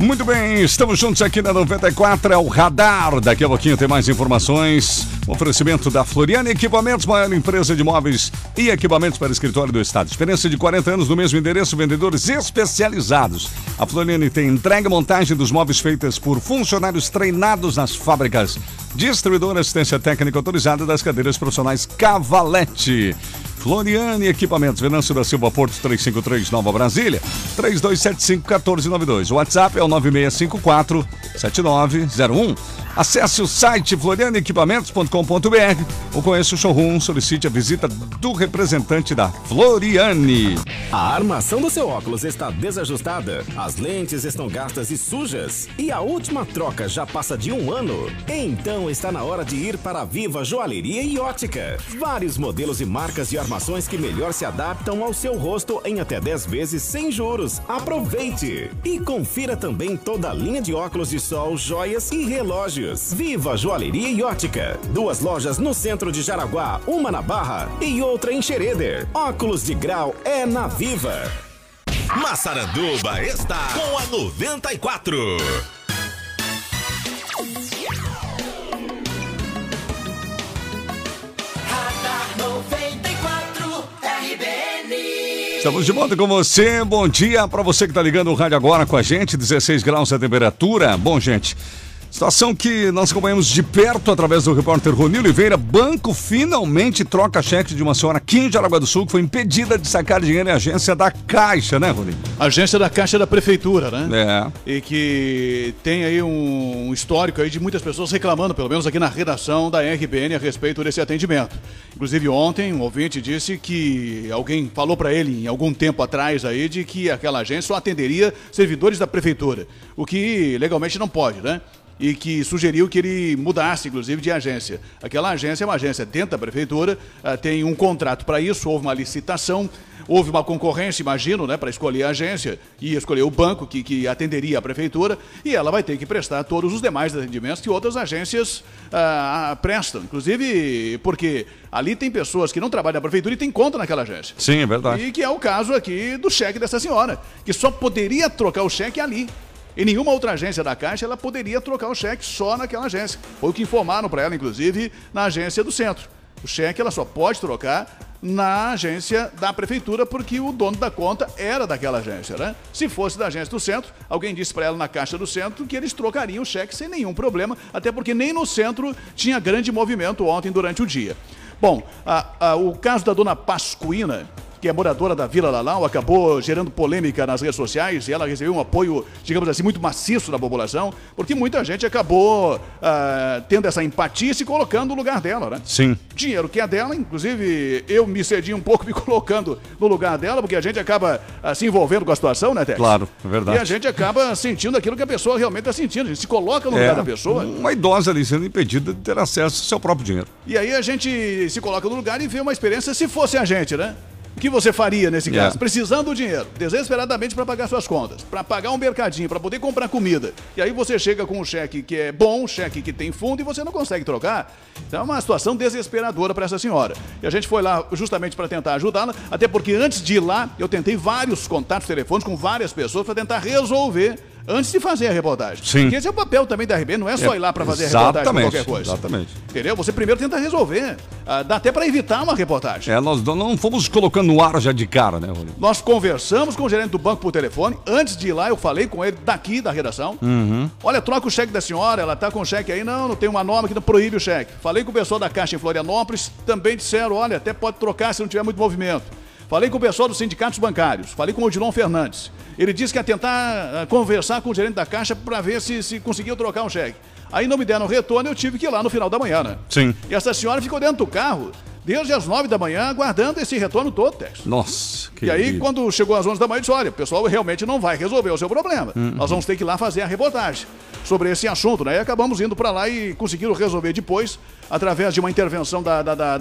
Muito bem, estamos juntos aqui na 94, é o Radar. Daqui a pouquinho tem mais informações. oferecimento da Floriana Equipamentos, maior empresa de móveis e equipamentos para escritório do Estado. Experiência de 40 anos no mesmo endereço, vendedores especializados. A Floriane tem entrega e montagem dos móveis feitas por funcionários treinados nas fábricas. Distribuidora assistência técnica autorizada das cadeiras profissionais Cavalete. Floriane Equipamentos, Venâncio da Silva Porto 353 Nova Brasília, 3275-1492. O WhatsApp é o 9654-7901. Acesse o site florianeequipamentos.com.br ou conheça o showroom, solicite a visita do representante da Floriane. A armação do seu óculos está desajustada, as lentes estão gastas e sujas e a última troca já passa de um ano. Então está na hora de ir para a Viva Joalheria e Ótica. Vários modelos e marcas de armações que melhor se adaptam ao seu rosto em até 10 vezes sem juros. Aproveite! E confira também toda a linha de óculos de sol, joias e relógios. Viva Joalheria e Ótica. Duas lojas no centro de Jaraguá, uma na Barra e outra em Xereder. Óculos de grau é na Viva. Massaranduba está com a 94. Radar 94 RBN. Estamos de volta com você. Bom dia para você que está ligando o rádio agora com a gente. 16 graus a temperatura. Bom, gente. Situação que nós acompanhamos de perto através do repórter Rony Oliveira. Banco finalmente troca cheque de uma senhora aqui em Jaraguá do Sul que foi impedida de sacar dinheiro em agência da Caixa, né, Rony? Agência da Caixa da Prefeitura, né? É. E que tem aí um histórico aí de muitas pessoas reclamando, pelo menos aqui na redação da RBN, a respeito desse atendimento. Inclusive ontem um ouvinte disse que alguém falou para ele em algum tempo atrás aí de que aquela agência só atenderia servidores da prefeitura, o que legalmente não pode, né? E que sugeriu que ele mudasse, inclusive, de agência. Aquela agência é uma agência dentro da prefeitura, ah, tem um contrato para isso, houve uma licitação, houve uma concorrência, imagino, né, para escolher a agência e escolher o banco que, que atenderia a prefeitura, e ela vai ter que prestar todos os demais atendimentos que outras agências ah, prestam. Inclusive, porque ali tem pessoas que não trabalham na prefeitura e têm conta naquela agência. Sim, é verdade. E que é o caso aqui do cheque dessa senhora, que só poderia trocar o cheque ali. Em nenhuma outra agência da Caixa ela poderia trocar o cheque só naquela agência. Foi o que informaram para ela, inclusive, na agência do centro. O cheque ela só pode trocar na agência da prefeitura porque o dono da conta era daquela agência, né? Se fosse da agência do centro, alguém disse para ela na caixa do centro que eles trocariam o cheque sem nenhum problema, até porque nem no centro tinha grande movimento ontem durante o dia. Bom, a- a- o caso da dona Pascuína, que é moradora da Vila Lalau, acabou gerando polêmica nas redes sociais e ela recebeu um apoio, digamos assim, muito maciço da população, porque muita gente acabou ah, tendo essa empatia e se colocando no lugar dela, né? Sim. Dinheiro que é dela, inclusive eu me cedi um pouco me colocando no lugar dela, porque a gente acaba ah, se envolvendo com a situação, né, Tex? Claro, é verdade. E a gente acaba sentindo aquilo que a pessoa realmente está sentindo. A gente se coloca no lugar da pessoa. Uma idosa ali sendo impedida de ter acesso ao seu próprio dinheiro. E aí a gente se coloca no lugar e vê uma experiência se fosse a gente, né? O que você faria nesse Yeah. caso? Precisando do dinheiro, desesperadamente para pagar suas contas, para pagar um mercadinho, para poder comprar comida. E aí você chega com um cheque que é bom, um cheque que tem fundo e você não consegue trocar. Então é uma situação desesperadora para essa senhora. E a gente foi lá justamente para tentar ajudá-la, até porque antes de ir lá, eu tentei vários contatos telefônicos com várias pessoas para tentar resolver antes de fazer a reportagem. Sim. Porque esse é o papel também da RB, não é só É, ir lá para fazer a reportagem exatamente, qualquer coisa. exatamente. Entendeu? Você primeiro tenta resolver. Ah, dá até para evitar uma reportagem. É, nós não fomos colocando no ar já de cara, né, Rodrigo? Nós conversamos com o gerente do banco por telefone. Antes de ir lá, eu falei com ele daqui da redação. Uhum. Olha, troca o cheque da senhora, ela tá com o cheque aí. Não, não tem uma norma que não proíbe o cheque. Falei com o pessoal da Caixa em Florianópolis, também disseram, olha, até pode trocar se não tiver muito movimento. Falei com o pessoal dos sindicatos bancários, falei com o Odilon Fernandes. Ele disse que ia tentar ah, conversar com o gerente da Caixa para ver se, se conseguiu trocar um cheque. Aí não me deram retorno, eu tive que ir lá no final da manhã, né? Sim. E essa senhora ficou dentro do carro desde as nove da manhã, aguardando esse retorno todo, Tex. Nossa, que E aí, quando chegou às 11 da manhã, disse: olha, o pessoal realmente não vai resolver o seu problema. Uhum. Nós vamos ter que ir lá fazer a reportagem sobre esse assunto, né? E acabamos indo para lá e conseguiram resolver depois, através de uma intervenção da, da, da,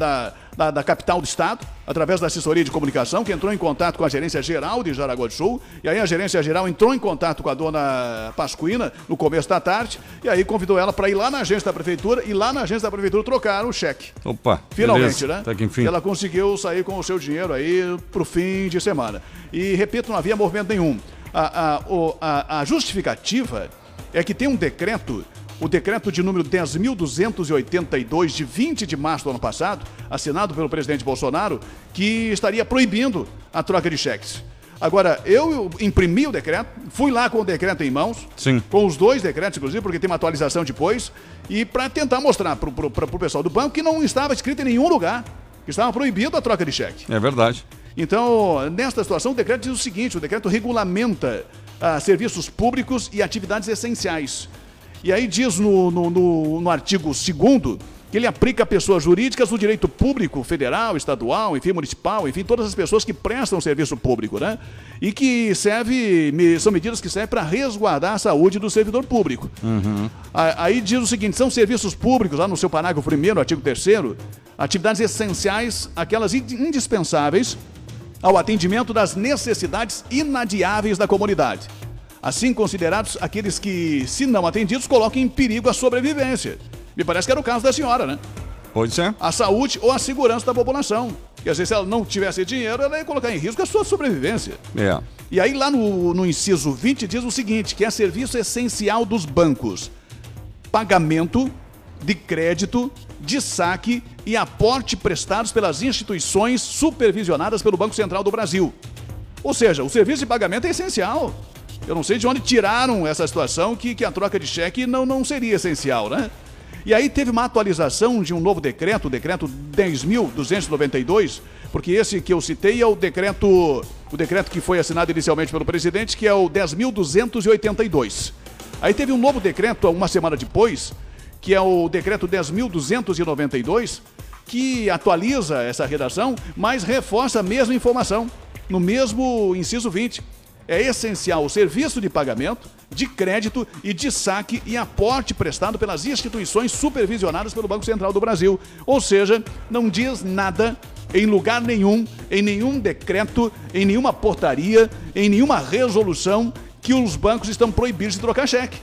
da, da- capital do estado, através da assessoria de comunicação, que entrou em contato com a gerência geral de Jaraguá do Sul. E aí a gerência geral entrou em contato com a dona Pascuína no começo da tarde, e aí convidou ela para ir lá na agência da prefeitura e lá na agência da prefeitura trocar o cheque. Opa, Finalmente, beleza. né? Que enfim. Ela conseguiu sair com o seu dinheiro aí pro fim de semana. E, repito, não havia movimento nenhum. A, a, o- a- a justificativa é que tem um decreto, o decreto de número 10.282, de 20 de março do ano passado, assinado pelo presidente Bolsonaro, que estaria proibindo a troca de cheques. Agora, eu imprimi o decreto, fui lá com o decreto em mãos, Sim. com os dois decretos, inclusive, porque tem uma atualização depois, e para tentar mostrar para o pessoal do banco que não estava escrito em nenhum lugar, que estava proibido a troca de cheque. É verdade. Então, nesta situação, o decreto diz o seguinte: o decreto regulamenta ah, serviços públicos e atividades essenciais. E aí diz no, no, no- no artigo 2 que ele aplica a pessoas jurídicas no direito público, federal, estadual, enfim, municipal, enfim, todas as pessoas que prestam serviço público, né? E que serve, são medidas que servem para resguardar a saúde do servidor público. Uhum. Aí diz o seguinte: são serviços públicos, lá no seu parágrafo 1, artigo 3, atividades essenciais, aquelas ind- indispensáveis ao atendimento das necessidades inadiáveis da comunidade. Assim considerados aqueles que, se não atendidos, colocam em perigo a sobrevivência. Me parece que era o caso da senhora, né? Pode ser. A saúde ou a segurança da população. Porque às vezes, se ela não tivesse dinheiro, ela ia colocar em risco a sua sobrevivência. É. E aí, lá no, no inciso 20, diz o seguinte: que é serviço essencial dos bancos: pagamento de crédito, de saque e aporte prestados pelas instituições supervisionadas pelo Banco Central do Brasil. Ou seja, o serviço de pagamento é essencial. Eu não sei de onde tiraram essa situação que, que a troca de cheque não, não seria essencial, né? E aí teve uma atualização de um novo decreto, o decreto 10.292, porque esse que eu citei é o decreto, o decreto que foi assinado inicialmente pelo presidente, que é o 10.282. Aí teve um novo decreto uma semana depois, que é o decreto 10.292, que atualiza essa redação, mas reforça a mesma informação, no mesmo inciso 20. É essencial o serviço de pagamento, de crédito e de saque e aporte prestado pelas instituições supervisionadas pelo Banco Central do Brasil. Ou seja, não diz nada em lugar nenhum, em nenhum decreto, em nenhuma portaria, em nenhuma resolução que os bancos estão proibidos de trocar cheque.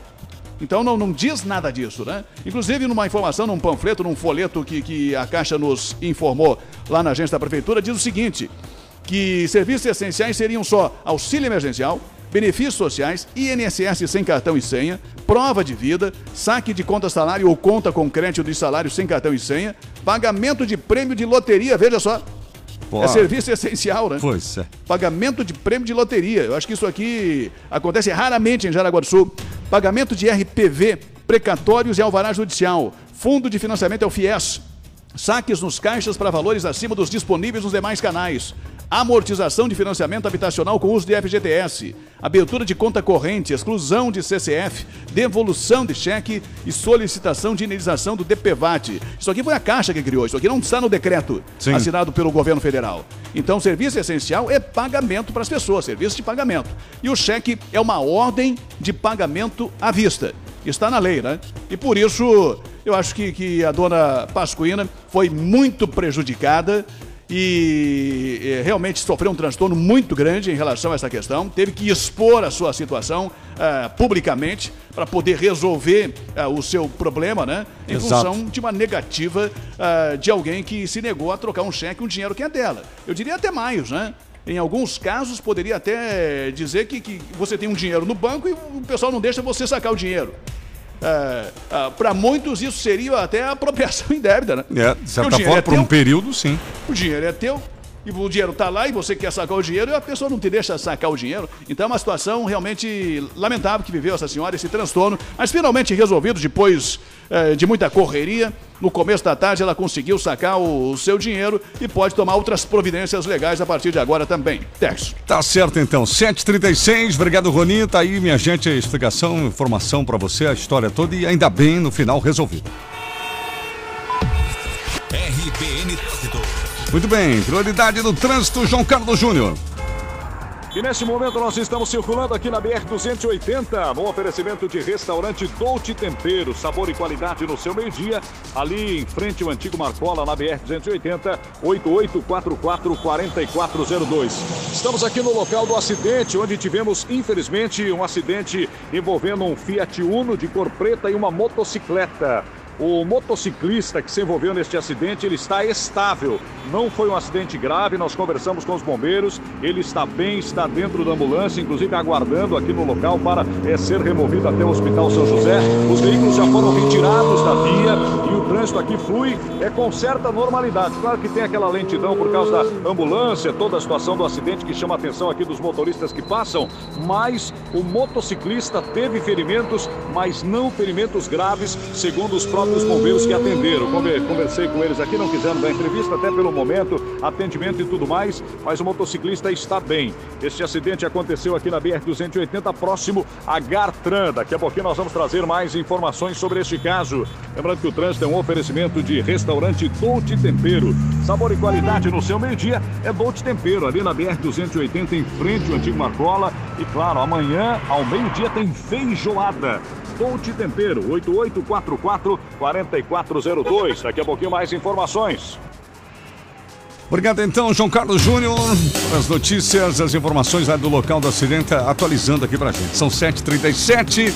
Então não, não diz nada disso, né? Inclusive, numa informação, num panfleto, num folheto que, que a Caixa nos informou lá na agência da Prefeitura, diz o seguinte: que serviços essenciais seriam só auxílio emergencial, benefícios sociais, INSS sem cartão e senha, prova de vida, saque de conta salário ou conta com crédito de salário sem cartão e senha, pagamento de prêmio de loteria, veja só. Pô. É serviço essencial, né? Pois é. Pagamento de prêmio de loteria. Eu acho que isso aqui acontece raramente em Jaraguá do Sul. Pagamento de RPV, precatórios e alvará judicial. Fundo de financiamento é o FIES. Saques nos caixas para valores acima dos disponíveis nos demais canais. Amortização de financiamento habitacional com uso de FGTS. Abertura de conta corrente, exclusão de CCF, devolução de cheque e solicitação de indenização do DPVAT. Isso aqui foi a Caixa que criou, isso aqui não está no decreto Sim. assinado pelo governo federal. Então, serviço essencial é pagamento para as pessoas, serviço de pagamento. E o cheque é uma ordem de pagamento à vista. Está na lei, né? E por isso, eu acho que, que a dona Pascuína foi muito prejudicada e realmente sofreu um transtorno muito grande em relação a essa questão. Teve que expor a sua situação ah, publicamente para poder resolver ah, o seu problema, né? Em Exato. função de uma negativa ah, de alguém que se negou a trocar um cheque, um dinheiro que é dela. Eu diria até mais, né? Em alguns casos, poderia até dizer que, que você tem um dinheiro no banco e o pessoal não deixa você sacar o dinheiro. Para muitos, isso seria até apropriação indébita, né? É, de certa forma, é por um período, sim. O dinheiro é teu e o dinheiro está lá e você quer sacar o dinheiro e a pessoa não te deixa sacar o dinheiro. Então é uma situação realmente lamentável que viveu essa senhora, esse transtorno, mas finalmente resolvido depois de muita correria. No começo da tarde ela conseguiu sacar o, o seu dinheiro e pode tomar outras providências legais a partir de agora também. Texto. Tá certo então, 7h36, obrigado Roni, tá aí minha gente, a explicação, informação pra você, a história toda e ainda bem no final resolvido. RBN Trânsito. Muito bem, prioridade do trânsito, João Carlos Júnior. E nesse momento nós estamos circulando aqui na BR-280, no oferecimento de restaurante Dolce Tempero, sabor e qualidade no seu meio-dia, ali em frente ao antigo Marcola, na BR-280, 8844-4402. Estamos aqui no local do acidente, onde tivemos, infelizmente, um acidente envolvendo um Fiat Uno de cor preta e uma motocicleta. O motociclista que se envolveu neste acidente, ele está estável. Não foi um acidente grave, nós conversamos com os bombeiros. Ele está bem, está dentro da ambulância, inclusive aguardando aqui no local para eh, ser removido até o Hospital São José. Os veículos já foram retirados da via e o trânsito aqui flui é com certa normalidade. Claro que tem aquela lentidão por causa da ambulância, toda a situação do acidente que chama a atenção aqui dos motoristas que passam, mas o motociclista teve ferimentos, mas não ferimentos graves, segundo os próprios bombeiros que atenderam. Conver- Conversei com eles aqui, não quiseram dar entrevista, até pelo momento, atendimento e tudo mais, mas o motociclista está bem. Este acidente aconteceu aqui na BR-280, próximo a Gartran. Daqui a pouquinho nós vamos trazer mais informações sobre este caso. Lembrando que o trânsito é um oferecimento de restaurante Dolce Tempero. Sabor e qualidade no seu meio-dia é Dolce Tempero, ali na BR-280, em frente ao antigo Marcola. E claro, amanhã, ao meio-dia, tem feijoada. Dolce Tempero, 8844-4402. Daqui a pouquinho mais informações. Obrigado então, João Carlos Júnior, as notícias, as informações lá do local do acidente, atualizando aqui pra gente. São 7h37.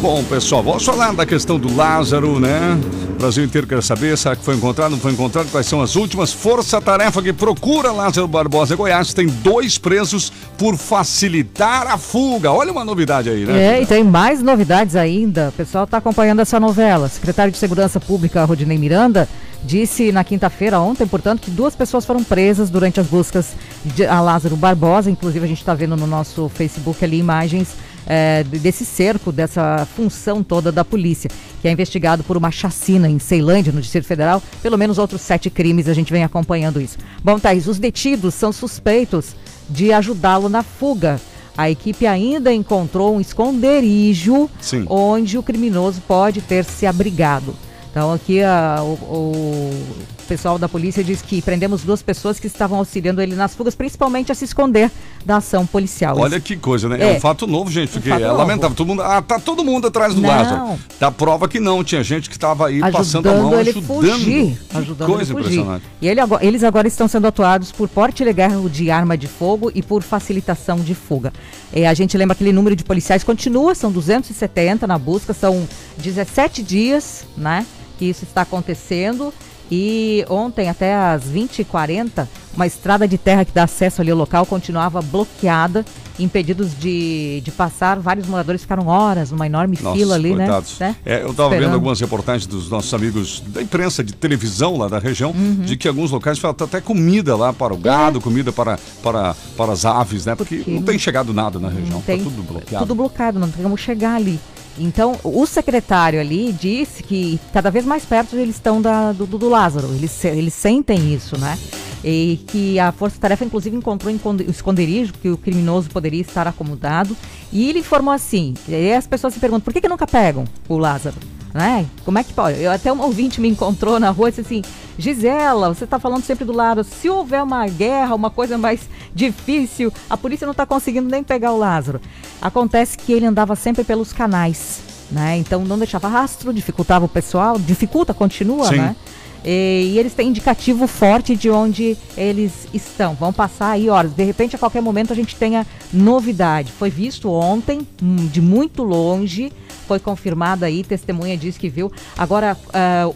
Bom, pessoal, vamos falar da questão do Lázaro, né? O Brasil inteiro quer saber, será que foi encontrado, não foi encontrado? Quais são as últimas? Força-tarefa que procura Lázaro Barbosa em Goiás tem dois presos por facilitar a fuga. Olha uma novidade aí, né? É, e tem mais novidades ainda. O pessoal está acompanhando essa novela. Secretário de Segurança Pública, Rodinei Miranda, disse na quinta-feira, ontem, portanto, que duas pessoas foram presas durante as buscas de, a Lázaro Barbosa. Inclusive, a gente está vendo no nosso Facebook ali imagens é, desse cerco, dessa função toda da polícia, que é investigado por uma chacina em Ceilândia, no Distrito Federal. Pelo menos outros sete crimes, a gente vem acompanhando isso. Bom, Thaís, os detidos são suspeitos de ajudá-lo na fuga. A equipe ainda encontrou um esconderijo Sim. onde o criminoso pode ter se abrigado. Então aqui a- o, o pessoal da polícia diz que prendemos duas pessoas que estavam auxiliando ele nas fugas, principalmente a se esconder da ação policial. Olha que coisa, né? É, É. um fato novo, gente, porque fato é lamentável. Todo mundo, ah, tá todo mundo atrás do Não. Lázaro. Tá prova que não, tinha gente que estava aí passando a ajudando mão, ele ajudando. fugir, Que ajudando coisa ele impressionante. E ele eles agora estão sendo atuados por porte ilegal de arma de fogo e por facilitação de fuga. É, a gente lembra aquele número de policiais continua, são 270 na busca, são 17 dias, né, que isso está acontecendo. E ontem, até às 20h40, uma estrada de terra que dá acesso ali ao local continuava bloqueada, impedidos de, de passar. Vários moradores ficaram horas numa enorme Nossa, fila ali, né? coitados. né? É, eu estava vendo algumas reportagens dos nossos amigos da imprensa de televisão lá da região, Uhum. de que alguns locais falta até comida lá para o gado, comida para, para, para as aves, né? Porque, não tem chegado nada na região, tem tá tudo bloqueado. tudo bloqueado, não tem como chegar ali. Então, o secretário ali disse que cada vez mais perto eles estão da- do, do- Lázaro. Eles, eles sentem isso, né? E que a Força Tarefa, inclusive, encontrou o esconderijo que o criminoso poderia estar acomodado. E ele informou assim: e as pessoas se perguntam, por que, que nunca pegam o Lázaro? Né? Como é que pode? Eu, até um ouvinte me encontrou na rua e disse assim: Gisela, você está falando sempre do Lázaro. Se houver uma guerra, uma coisa mais difícil, a polícia não está conseguindo nem pegar o Lázaro. Acontece que ele andava sempre pelos canais, né? Então não deixava rastro, dificultava o pessoal, dificulta, continua, Sim. né? E, e eles têm indicativo forte de onde eles estão. Vão passar aí horas. De repente, a qualquer momento, a gente tenha novidade. Foi visto ontem, hum, de muito longe. Foi confirmado aí, testemunha diz que viu. Agora,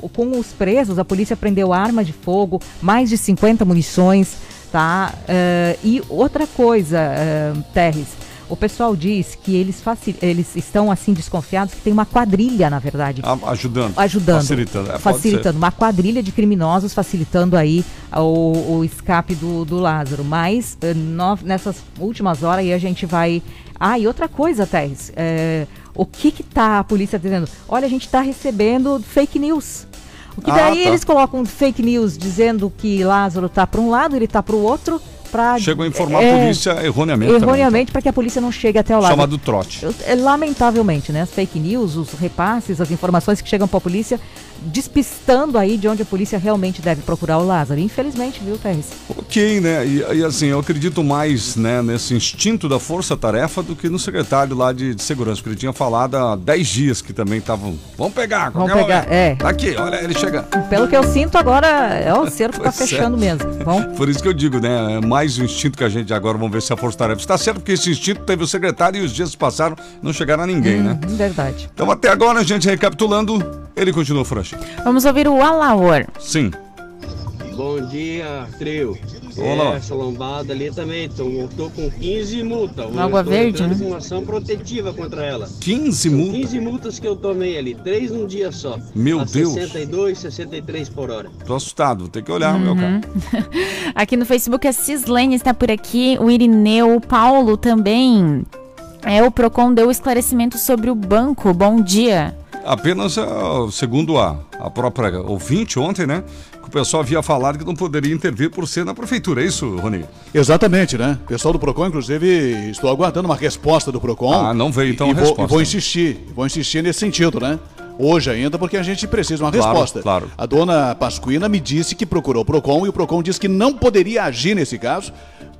o- com os presos, a polícia prendeu arma de fogo, mais de 50 munições, tá? Ah, e outra coisa, ah, Terres, o pessoal diz que eles, faci- eles estão assim desconfiados que tem uma quadrilha, na verdade, ajudando. ajudando, Facilitando. É, facilitando, uma quadrilha de criminosos facilitando aí o, o escape do, do Lázaro. Mas nó- nessas últimas horas aí a gente vai. Ah, e outra coisa, Teres, eh, o que que tá a polícia dizendo? Olha, a gente está recebendo fake news. O que Ah, daí tá. eles colocam fake news dizendo que Lázaro tá para um lado, ele tá para o outro, para Chegam a informar a polícia erroneamente Erroneamente para que a polícia não chegue até o Lázaro. Chamado trote. É, Lamentavelmente, né? As fake news, os repasses, as informações que chegam para a polícia, despistando aí de onde a polícia realmente deve procurar o Lázaro. Infelizmente, viu, Terres? Ok, né? E, e, assim, eu acredito mais né, nesse instinto da força-tarefa do que no secretário lá de, de segurança, porque ele tinha falado há 10 dias que também estavam. Vamos pegar, Vamos pegar, momento." é. Tá Aqui, olha ele chegando. Pelo que eu sinto agora, é o cerco tá é. fechando mesmo. Bom, Por isso que eu digo, né? É mais o instinto que a gente agora vamos ver se a força-tarefa está certo, porque esse instinto teve o secretário e os dias passaram, não chegaram a ninguém, né? hum, verdade. Então até agora, a gente recapitulando, ele continua franchi. Vamos ouvir o Alaor. Sim. Bom dia, trio. Olá. Essa lombada ali também, tô, tô com 15 multas. Água Verde, né? com ação protetiva contra ela. 15 São multas? 15 multas que eu tomei ali, três num dia só. Meu a Deus. 62, 63 por hora. Tô assustado, vou ter que olhar o meu Uhum. carro. Aqui no Facebook a Cislene está por aqui, o Irineu, o Paulo também. É, o Procon deu esclarecimento sobre o banco. Bom dia. Apenas, ah, segundo a, a própria ouvinte ontem, né? Pessoal havia falado que não poderia intervir por ser na prefeitura. É isso, Rony? Exatamente, né? O pessoal do PROCON, inclusive, estou aguardando uma resposta do PROCON. Ah, não veio então e a vou, resposta. E vou insistir, vou insistir nesse sentido, né? Hoje ainda, porque a gente precisa de uma Claro, resposta. claro. A dona Pasquina me disse que procurou o PROCON e o PROCON disse que não poderia agir nesse caso,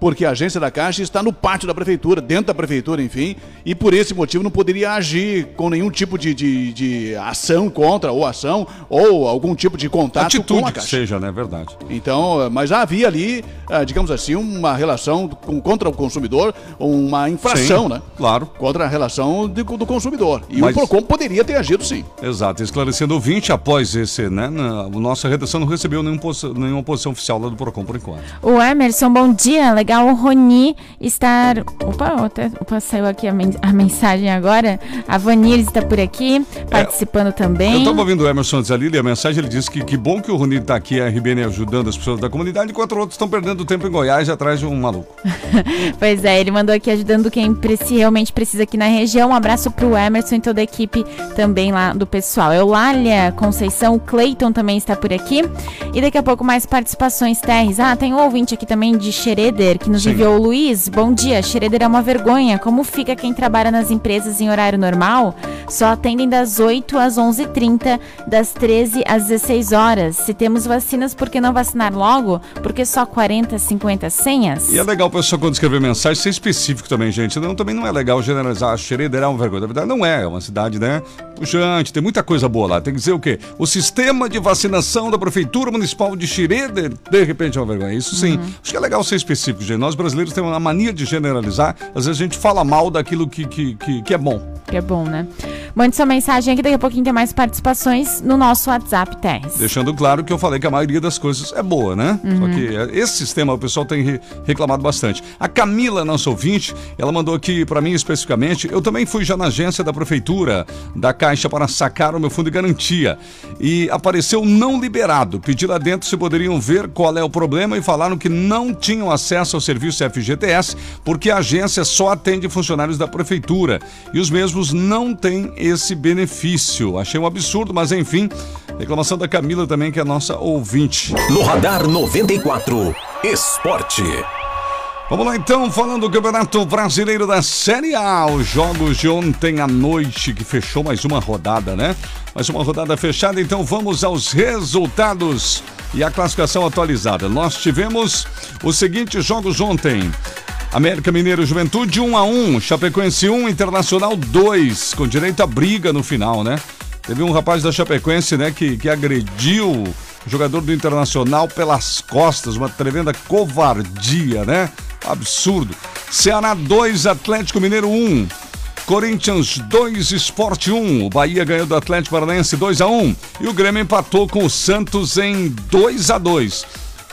porque a agência da Caixa está no pátio da prefeitura, dentro da prefeitura, enfim, e por esse motivo não poderia agir com nenhum tipo de, de, de ação contra, ou ação, ou algum tipo de contato com Atitude a que Caixa. seja, né? Verdade. Então, mas já havia ali, ah, digamos assim, uma relação com- contra o consumidor, uma infração, Sim, né? Claro. Contra a relação de- do consumidor. E Mas- o PROCON poderia ter agido sim. Exato, esclarecendo o ouvinte, após esse, né? Na, a nossa redação não recebeu nenhum, nenhuma posição oficial lá do PROCON por enquanto. O Emerson, bom dia. Legal o Roni estar. Opa, até, opa saiu aqui a, men- a mensagem agora. A Vanille está por aqui, participando também. Eu estava ouvindo o Emerson dizer ali, a mensagem ele disse que que bom que o Rony está aqui, a RBN ajudando as pessoas da comunidade, enquanto outros estão perdendo tempo em Goiás atrás de um maluco. Pois é, ele mandou aqui ajudando quem preci- realmente precisa aqui na região. Um abraço pro Emerson e toda a equipe também lá do pessoal. Eulália Conceição, o Cleiton também está por aqui. E daqui a pouco mais participações, Terres. Ah, tem um ouvinte aqui também de Xereder, que nos Sim. enviou o Luiz. Bom dia, Xereder é uma vergonha. Como fica quem trabalha nas empresas em horário normal? só atendem das 8 às 11h30, das 13 às 16 horas. Se temos vacinas, por que não vacinar logo? Porque só 40, 50 senhas? E é legal o pessoal quando escrever mensagem ser específico também, gente. Não, também não é legal generalizar. A Xeredeira é uma vergonha. Na verdade, não é. É uma cidade, né? Puxante, tem muita coisa boa lá. Tem que dizer o quê? O sistema de vacinação da Prefeitura Municipal de Xereder, de repente, é uma vergonha. Isso sim. Acho que é legal ser específico, gente. Nós brasileiros temos uma mania de generalizar. Às vezes a gente fala mal daquilo que, que, que, que é bom. Que é bom, né? Mande sua mensagem aqui, daqui a pouquinho tem mais participações no nosso WhatsApp Terres. Deixando claro que eu falei que a maioria das coisas é boa, né? Uhum. Só que é, esse sistema o pessoal tem re- reclamado bastante. A Camila, nossa ouvinte, ela mandou aqui para mim especificamente. Eu também fui já na agência da prefeitura da Caixa para sacar o meu fundo de garantia e apareceu não liberado. Pedi lá dentro se poderiam ver qual é o problema e falaram que não tinham acesso ao serviço FGTS porque a agência só atende funcionários da prefeitura e os mesmos não têm esse benefício. Achei um absurdo, mas enfim, reclamação da Camila também, que é nossa ouvinte. No Radar 94, Esporte. Vamos lá então, falando do Campeonato Brasileiro da Série A, os jogos de ontem à noite, que fechou mais uma rodada, né? Mais uma rodada fechada, então vamos aos resultados e a classificação atualizada. Nós tivemos os seguintes jogos ontem. América Mineiro Juventude 1 a 1, Chapecoense 1, Internacional 2, com direito à briga no final, né? Teve um rapaz da Chapecoense, né, que, que agrediu o jogador do Internacional pelas costas, uma tremenda covardia, né? Absurdo. Ceará 2, Atlético Mineiro 1. Corinthians 2, Sport 1. O Bahia ganhou do Atlético Paranaense 2 a 1 e o Grêmio empatou com o Santos em 2 a 2.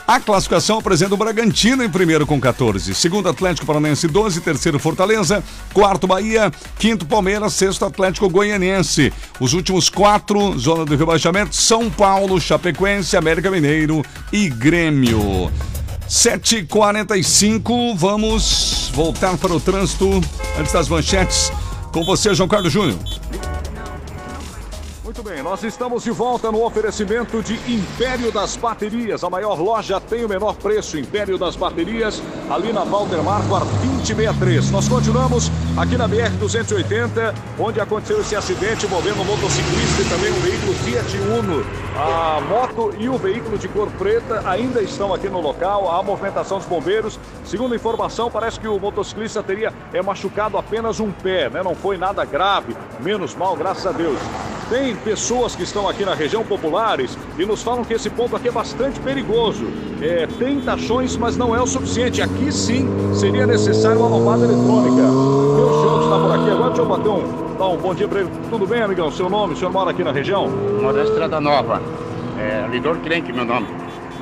A classificação apresenta o Bragantino em primeiro com 14, segundo Atlético Paranaense 12, terceiro Fortaleza, quarto Bahia, quinto Palmeiras, sexto Atlético Goianiense. Os últimos quatro, zona do rebaixamento, São Paulo, Chapecoense, América Mineiro e Grêmio. 7h45, vamos voltar para o trânsito antes das manchetes. Com você, João Carlos Júnior. Muito bem, nós estamos de volta no oferecimento de Império das Baterias. A maior loja tem o menor preço. Império das Baterias, ali na Walter Marquardt 2063. Nós continuamos aqui na BR-280, onde aconteceu esse acidente envolvendo um motociclista e também um veículo Fiat Uno. A moto e o veículo de cor preta ainda estão aqui no local. Há movimentação dos bombeiros. Segundo a informação, parece que o motociclista teria é, machucado apenas um pé, né? Não foi nada grave, menos mal, graças a Deus. Tem pessoas que estão aqui na região populares e nos falam que esse ponto aqui é bastante perigoso. É, tem taxões, mas não é o suficiente. Aqui sim seria necessário uma lombada eletrônica. Meu senhor está por aqui agora, deixa eu bater um, dar um bom dia para ele. Tudo bem, amigão? Seu nome? O senhor mora aqui na região? Moro na Estrada Nova. É, Lidor Crenque, meu nome.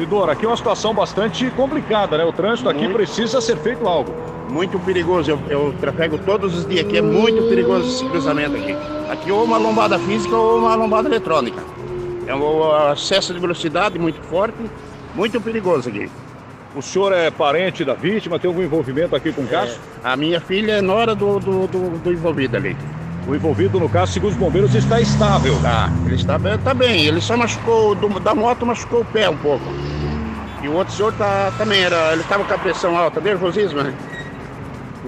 Lidor, aqui é uma situação bastante complicada, né? O trânsito aqui Muito. precisa ser feito algo. Muito perigoso. Eu, eu trafego todos os dias aqui. É muito perigoso esse cruzamento aqui. Aqui ou uma lombada física ou uma lombada eletrônica. É um acesso de velocidade muito forte. Muito perigoso aqui. O senhor é parente da vítima? Tem algum envolvimento aqui com o caso? A minha filha é nora do, do, do, do envolvido ali. O envolvido, no caso, segundo os bombeiros, está estável. Tá, ele está bem, tá bem. Ele só machucou, do- da moto machucou o pé um pouco. E o outro senhor tá, também era, ele estava com a pressão alta, nervosismo, né?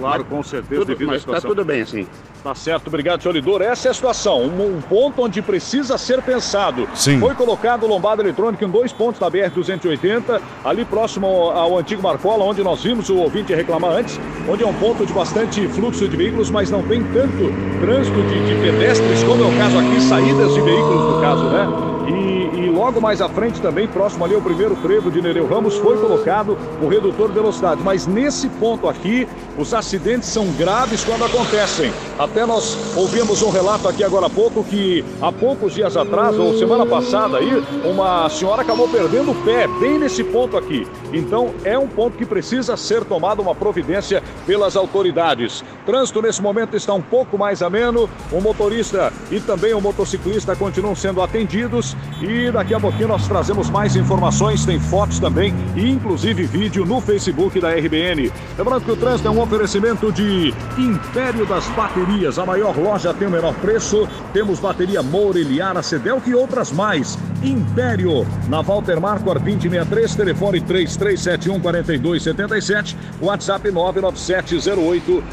Claro, com certeza, Tudo, devido à mas tá situação. tudo bem, assim. Tá certo, obrigado, senhor Lidor. Essa é a situação, um, um ponto onde precisa ser pensado. Sim. Foi colocado lombada eletrônica em dois pontos da BR-280, ali próximo ao, ao antigo Marcola, onde nós vimos o ouvinte reclamar antes, onde é um ponto de bastante fluxo de veículos, mas não tem tanto trânsito de, de pedestres, como é o caso aqui, saídas de veículos no caso, né? E logo mais à frente também, próximo ali ao primeiro trevo de Nereu Ramos, foi colocado o redutor de velocidade. Mas nesse ponto aqui, os acidentes são graves quando acontecem. Até nós ouvimos um relato aqui agora há pouco que há poucos dias atrás, ou semana passada aí, uma senhora acabou perdendo o pé bem nesse ponto aqui. Então é um ponto que precisa ser tomada uma providência pelas autoridades. Trânsito nesse momento está um pouco mais ameno. O motorista e também o motociclista continuam sendo atendidos e daqui a pouquinho nós trazemos mais informações, tem fotos também e inclusive vídeo no Facebook da RBN. Lembrando que o trânsito é um oferecimento de Império das Baterias, a maior loja tem o menor preço. Temos bateria Moureliara, Sedelco e outras mais. Império, na Walter Marquardt 2063, telefone 3371 4277, WhatsApp 99708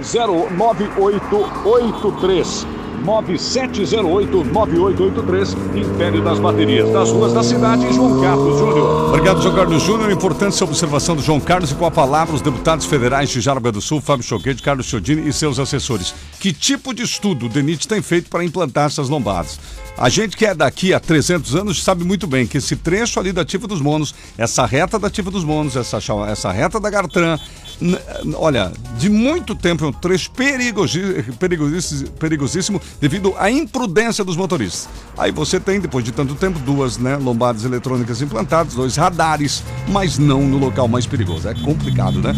09883. 9708-9883, Império das Baterias, das ruas da cidade, João Carlos Júnior. Obrigado, João Carlos Júnior. Importante essa observação do João Carlos e com a palavra os deputados federais de Jaraguá do Sul, Fábio Choquete, Carlos Chiodini e seus assessores. Que tipo de estudo o DENIT tem feito para implantar essas lombadas? A gente que é daqui há 300 anos sabe muito bem que esse trecho ali da Ativa dos Monos, essa reta da Ativa dos Monos, essa, essa reta da Gartran, olha, de muito tempo é um trecho perigosíssimo, perigosíssimo devido à imprudência dos motoristas. Aí você tem, depois de tanto tempo, duas né, lombadas eletrônicas implantadas, dois radares, mas não no local mais perigoso. É complicado, né?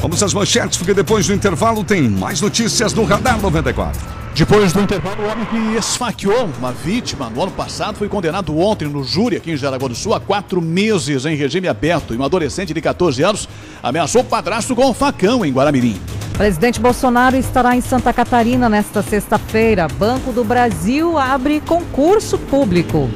Vamos às manchetes, porque depois do intervalo tem mais notícias no Radar 94. Depois do intervalo, o homem que esfaqueou uma vítima no ano passado foi condenado ontem no júri aqui em Jaraguá do Sul a quatro meses em regime aberto. E um adolescente de 14 anos ameaçou o padrasto com um facão em Guaramirim. Presidente Bolsonaro estará em Santa Catarina nesta sexta-feira. Banco do Brasil abre concurso público.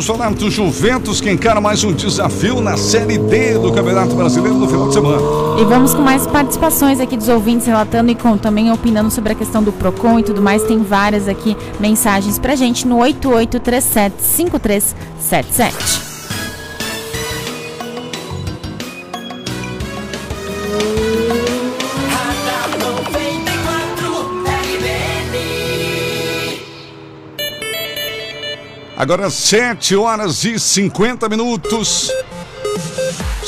Falar do Juventus, que encara mais um desafio na Série D do Campeonato Brasileiro no final de semana. E vamos com mais participações aqui dos ouvintes relatando e com também opinando sobre a questão do PROCON e tudo mais. Tem várias aqui mensagens pra gente no 88375377. Agora 7 horas e 50 minutos.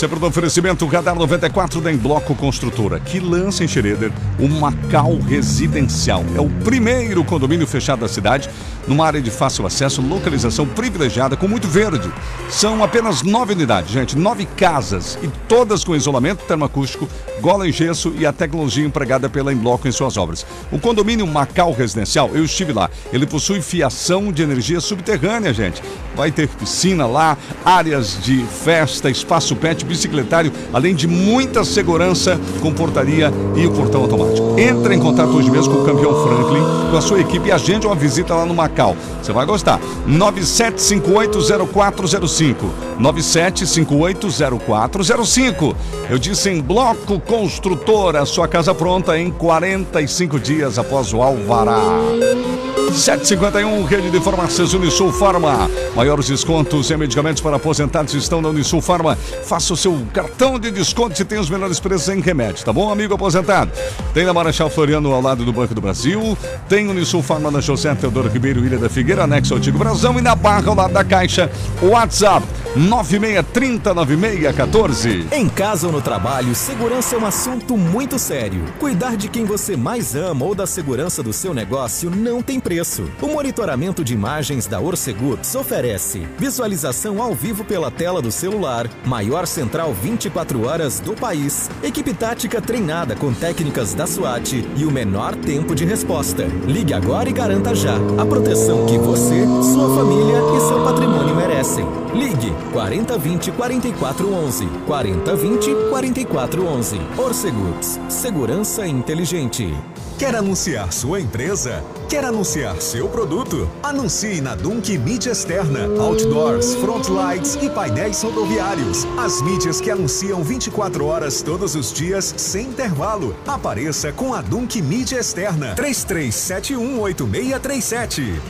Sempre do oferecimento Radar 94 da Embloco Construtora, que lança em Schroeder o Macau Residencial. É o primeiro condomínio fechado da cidade, numa área de fácil acesso, localização privilegiada, com muito verde. São apenas nove unidades, gente, nove casas, e todas com isolamento termoacústico, gola em gesso e a tecnologia empregada pela Embloco em suas obras. O condomínio Macau Residencial, eu estive lá, ele possui fiação de energia subterrânea, gente. Vai ter piscina lá, áreas de festa, espaço pet, bicicletário, além de muita segurança com portaria e o portão automático. Entre em contato hoje mesmo com o campeão Franklin, com a sua equipe e agende uma visita lá no Macau. Você vai gostar. 97580405. 97580405. Eu disse em Bloco Construtora, sua casa pronta em 45 dias após o Alvará. 751, rede de farmácias Unisul Farma. Maiores descontos em medicamentos para aposentados estão na Unisul Farma. Faça o seu cartão de desconto e tem os melhores preços em remédio, tá bom, amigo aposentado? Tem na Marechal Floriano ao lado do Banco do Brasil. Tem Unisul Farma na José Teodoro Ribeiro, Ilha da Figueira, anexo ao Antigo Brasão. E na Barra ao lado da Caixa, WhatsApp 96309614. Em casa ou no trabalho, segurança é um assunto muito sério. Cuidar de quem você mais ama ou da segurança do seu negócio não tem preço. O monitoramento de imagens da Orcegups oferece visualização ao vivo pela tela do celular, maior central 24 horas do país, equipe tática treinada com técnicas da SWAT e o menor tempo de resposta. Ligue agora e garanta já a proteção que você, sua família e seu patrimônio merecem. Ligue 4020 4411 4020 4411. Orcegups, segurança inteligente. Quer anunciar sua empresa? Quer anunciar seu produto? Anuncie na Dunk Mídia Externa, Outdoors, Frontlights e painéis rodoviários. As mídias que anunciam 24 horas todos os dias, sem intervalo. Apareça com a Dunk Mídia Externa. 33718637.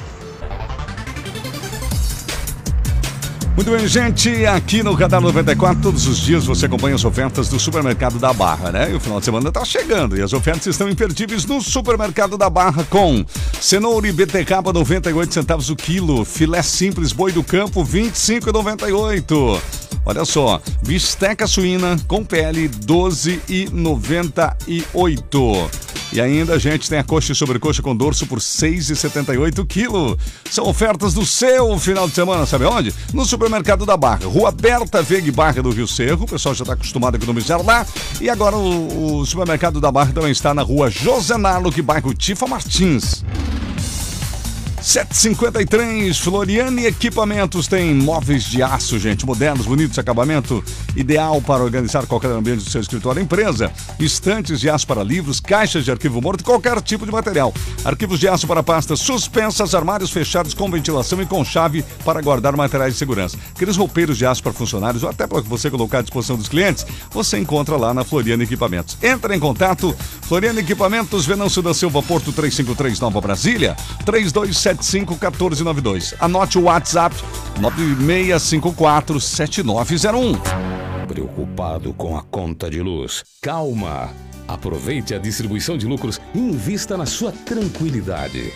Muito bem, gente, aqui no Radar 94, todos os dias você acompanha as ofertas do Supermercado da Barra, né? E o final de semana está chegando e as ofertas estão imperdíveis no Supermercado da Barra com cenoura e beterraba 98 centavos o quilo, filé simples boi do campo 25,98. Olha só, bisteca suína com pele 12,98. E ainda a gente tem a coxa e sobrecoxa com dorso por 6,78 quilo. São ofertas do seu final de semana, sabe onde? No Supermercado da Barra, Rua Berta Veg Barra do Rio Cerro. O pessoal já está acostumado a economizar lá. E agora o, o Supermercado da Barra também está na Rua José Narlo, que bairro Tifa Martins. 753, Floriane Equipamentos tem móveis de aço, gente, modernos, bonitos, acabamento ideal para organizar qualquer ambiente do seu escritório empresa. Estantes de aço para livros, caixas de arquivo morto qualquer tipo de material. Arquivos de aço para pastas suspensas, armários fechados com ventilação e com chave para guardar materiais de segurança. Aqueles roupeiros de aço para funcionários ou até para você colocar à disposição dos clientes, você encontra lá na Floriane Equipamentos. Entra em contato, Floriane Equipamentos, Venâncio da Silva, Porto 353, Nova Brasília, 3275 1492. Anote o WhatsApp 9654 7901. Preocupado com a conta de luz? Calma! Aproveite a distribuição de lucros e invista na sua tranquilidade.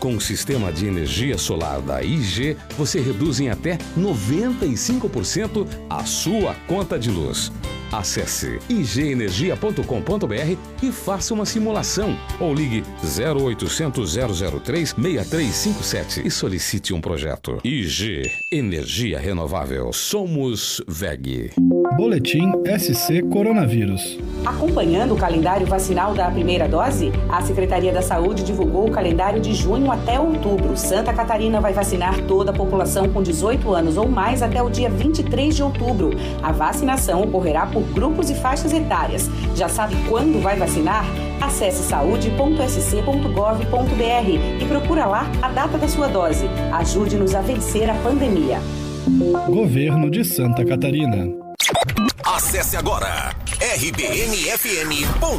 Com o sistema de energia solar da IG, você reduz em até 95% a sua conta de luz. Acesse igenergia.com.br e faça uma simulação ou ligue 0800 003 6357 e solicite um projeto. IG Energia Renovável. Somos VEG. Boletim SC Coronavírus. Acompanhando o calendário vacinal da primeira dose, a Secretaria da Saúde divulgou o calendário de junho até outubro. Santa Catarina vai vacinar toda a população com 18 anos ou mais até o dia 23 de outubro. A vacinação ocorrerá por grupos e faixas etárias. Já sabe quando vai vacinar? Acesse saúde.sc.gov.br e procura lá a data da sua dose. Ajude-nos a vencer a pandemia. Governo de Santa Catarina. Acesse agora rbnfm.com.br.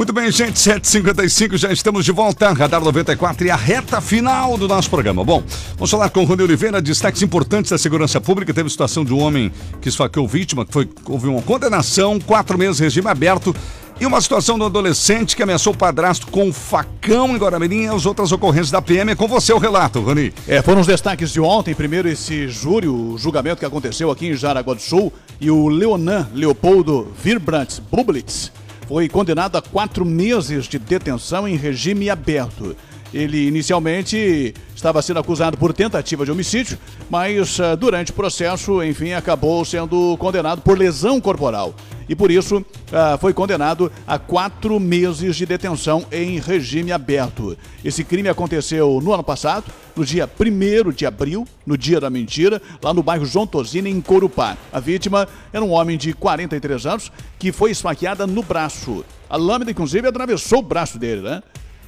Muito bem, gente, 7h55, já estamos de volta. Radar 94 e a reta final do nosso programa. Bom, vamos falar com o Rony Oliveira, destaques importantes da segurança pública. Teve situação de um homem que esfaqueou vítima, que foi, houve uma condenação, quatro meses, regime aberto. E uma situação do adolescente que ameaçou o padrasto com um facão em Guaramirim e as outras ocorrências da PM. É com você o relato, Rony. É, foram os destaques de ontem. Primeiro, esse júri, o julgamento que aconteceu aqui em Jaraguá do Sul. E o Leonan Leopoldo Virbrandt Bublitz foi condenado a quatro meses de detenção em regime aberto. Ele inicialmente estava sendo acusado por tentativa de homicídio, mas ah, durante o processo, enfim, acabou sendo condenado por lesão corporal. E por isso ah, foi condenado a quatro meses de detenção em regime aberto. Esse crime aconteceu no ano passado, no dia 1 de abril, no dia da mentira, lá no bairro João Tosina, em Corupá. A vítima era um homem de 43 anos que foi esfaqueada no braço. A lâmina, inclusive, atravessou o braço dele, né?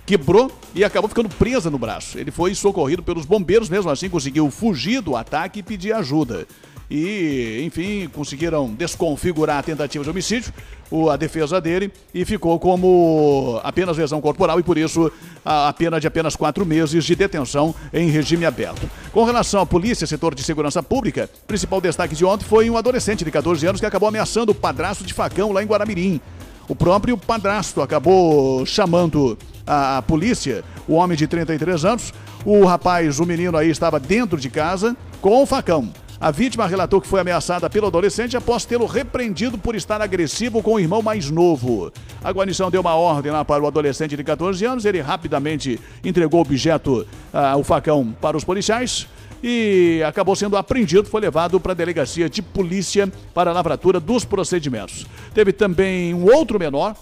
quebrou e acabou ficando presa no braço. Ele foi socorrido pelos bombeiros, mesmo assim conseguiu fugir do ataque e pedir ajuda. E, enfim, conseguiram desconfigurar a tentativa de homicídio, o- a defesa dele, e ficou como apenas lesão corporal e, por isso, a, a pena de apenas quatro meses de detenção em regime aberto. Com relação à polícia, setor de segurança pública, principal destaque de ontem foi um adolescente de 14 anos que acabou ameaçando o padrasto de facão lá em Guaramirim. O próprio padrasto acabou chamando a polícia, o homem de 33 anos. O rapaz, o menino aí, estava dentro de casa com o facão. A vítima relatou que foi ameaçada pelo adolescente após tê-lo repreendido por estar agressivo com o irmão mais novo. A guarnição deu uma ordem lá para o adolescente de 14 anos. Ele rapidamente entregou o objeto, ah, o facão, para os policiais e acabou sendo apreendido, foi levado para a delegacia de polícia para a lavratura dos procedimentos. Teve também um outro menor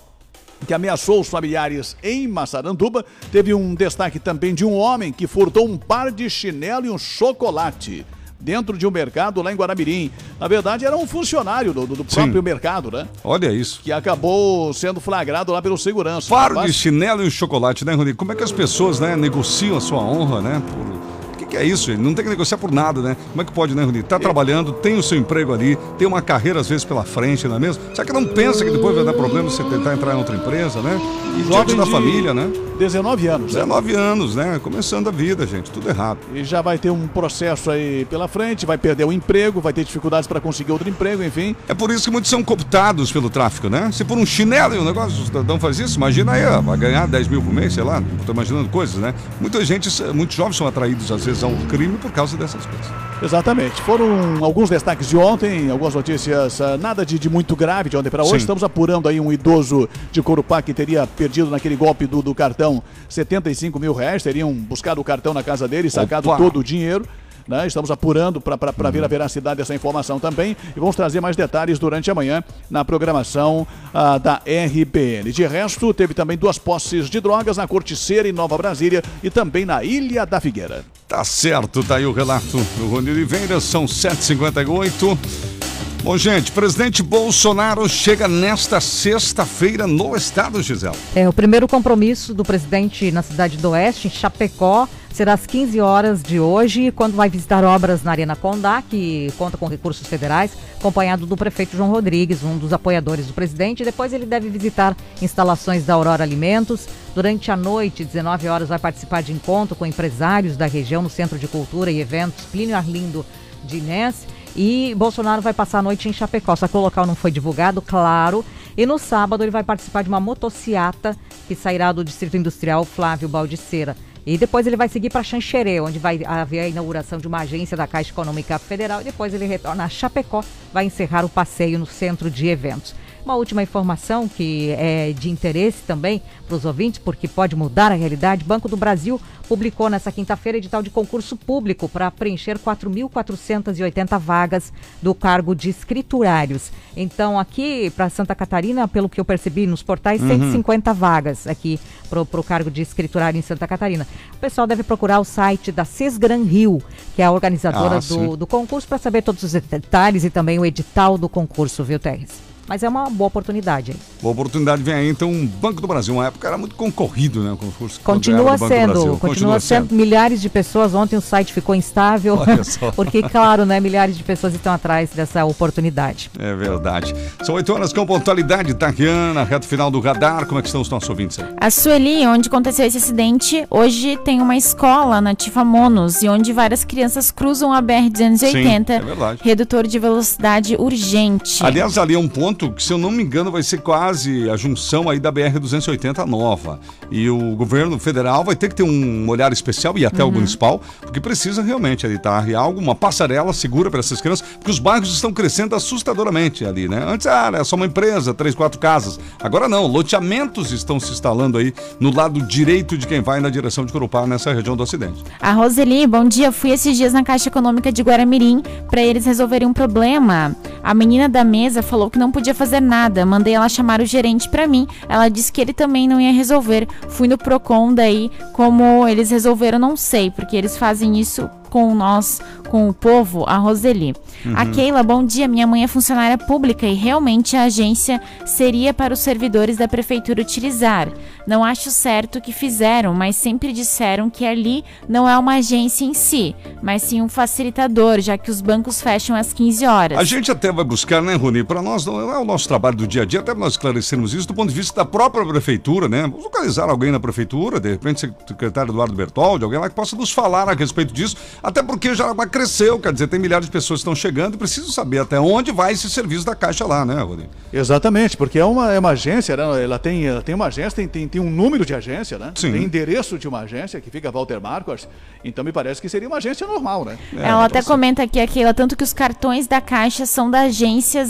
que ameaçou os familiares em Massaranduba. Teve um destaque também de um homem que furtou um par de chinelo e um chocolate dentro de um mercado lá em Guaramirim. Na verdade, era um funcionário do, do- próprio mercado, né? Olha isso. Que acabou sendo flagrado lá pelo segurança. Faro Rapaz, de chinelo e chocolate, né, Rony? Como é que as pessoas, né, negociam a sua honra, né? Por... Que, é isso, gente? Não tem que negociar por nada, né? Como é que pode, né, Rony? Tá trabalhando, tem o seu emprego ali, tem uma carreira às vezes pela frente, não é mesmo? Será que não pensa que depois vai dar problema você tentar entrar em outra empresa, né? E diante da família, né? 19 anos. né? 19 anos, né? Começando a vida, gente. Tudo errado. E já vai ter um processo aí pela frente, vai perder o emprego, vai ter dificuldades para conseguir outro emprego, enfim. É por isso que muitos são cooptados pelo tráfico, né? Se por um chinelo e um negócio, o cidadão faz isso, imagina aí, ó, vai ganhar 10 mil por mês, sei lá, tô imaginando coisas, né? Muita gente, muitos jovens são atraídos às vezes ao crime por causa dessas coisas. Exatamente. Foram alguns destaques de ontem, algumas notícias, ah, nada de, de muito grave de ontem para hoje. Sim. Estamos apurando aí um idoso de Corupá que teria perdido naquele golpe do, do cartão teriam 75 mil reais, teriam buscado o cartão na casa dele e sacado Opa. todo o dinheiro. Né? Estamos apurando para Uhum. ver a veracidade dessa informação também e vamos trazer mais detalhes durante a manhã na programação ah, da RBN. De resto, teve também duas posses de drogas na Corticeira em Nova Brasília e também na Ilha da Figueira. Tá certo, tá aí o relato do Rony Oliveira, são 7h58. Bom, gente, presidente Bolsonaro chega nesta sexta-feira no estado, Gisela. É, o primeiro compromisso do presidente na cidade do Oeste, em Chapecó, será às 15 horas de hoje, quando vai visitar obras na Arena Condá, que conta com recursos federais, acompanhado do prefeito João Rodrigues, um dos apoiadores do presidente. Depois ele deve visitar instalações da Aurora Alimentos. Durante a noite, 19 horas, vai participar de encontro com empresários da região no Centro de Cultura e Eventos Plínio Arlindo de Inés. E Bolsonaro vai passar a noite em Chapecó, só que o local não foi divulgado, claro. E no sábado ele vai participar de uma motociata que sairá do Distrito Industrial Flávio Baldiceira. E depois ele vai seguir para Xanxerê, onde vai haver a inauguração de uma agência da Caixa Econômica Federal. E depois ele retorna a Chapecó, vai encerrar o passeio no centro de eventos. Uma última informação que é de interesse também para os ouvintes, porque pode mudar a realidade. Banco do Brasil publicou nessa quinta-feira edital de concurso público para preencher 4.480 vagas do cargo de escriturários. Então, aqui para Santa Catarina, pelo que eu percebi nos portais, Uhum. 150 vagas aqui para o cargo de escriturário em Santa Catarina. O pessoal deve procurar o site da Sesgran Rio, que é a organizadora Ah, do, do concurso, para saber todos os detalhes e também o edital do concurso, viu, Terres? Mas é uma boa oportunidade. aí. Boa oportunidade vem aí, então, um Banco do Brasil. Uma época era muito concorrido, né? O concurso que Continua sendo, Brasil. continua, sendo. Milhares de pessoas. Ontem o site ficou instável. Olha só. porque, claro, né, milhares de pessoas estão atrás dessa oportunidade. É verdade. São 8 horas com pontualidade, Tariana, reto final do radar. Como é que estão os nossos ouvintes aí? A Sueli, onde aconteceu esse acidente, hoje tem uma escola na Tifamonos e onde várias crianças cruzam a BR-280, Sim, é verdade. redutor de velocidade urgente. Aliás, ali é um ponto que, se eu não me engano, vai ser quase a junção aí da BR-280 nova. E o governo federal vai ter que ter um olhar especial e até o Uhum. municipal, porque precisa realmente ali tá algo, uma passarela segura para essas crianças, porque os bairros estão crescendo assustadoramente ali, né? Antes ah, era só uma empresa, três, quatro casas. Agora não, loteamentos estão se instalando aí no lado direito de quem vai na direção de Corupá, nessa região do acidente. A Roseli, bom dia. Fui esses dias na Caixa Econômica de Guaramirim para eles resolverem um problema. A menina da mesa falou que não podia fazer nada. Mandei ela chamar o gerente para mim. Ela disse que ele também não ia resolver. Fui no Procon daí, como eles resolveram, não sei, porque eles fazem isso com nós, com o povo, a Roseli. Uhum. A Keila, bom dia. Minha mãe é funcionária pública e realmente a agência seria para os servidores da prefeitura utilizar. Não acho certo o que fizeram, mas sempre disseram que ali não é uma agência em si, mas sim um facilitador, já que os bancos fecham às 15 horas. A gente até vai buscar, né, Rony? Para nós, não é o nosso trabalho do dia a dia, até nós esclarecermos isso do ponto de vista da própria prefeitura, né? Vamos localizar alguém na prefeitura, de repente, o secretário Eduardo Bertoldi, alguém lá que possa nos falar a respeito disso, até porque Jaraguá cresceu, quer dizer, tem milhares de pessoas que estão chegando e precisam saber até onde vai esse serviço da Caixa lá, né, Rony? Exatamente, porque é uma, é uma agência, né? ela, tem, ela tem uma agência, tem, tem, tem um número de agência, né? Sim. Tem endereço de uma agência que fica Walter Marcos, então me parece que seria uma agência normal, né? Ela até comenta aqui, aquela, tanto que os cartões da Caixa são da agência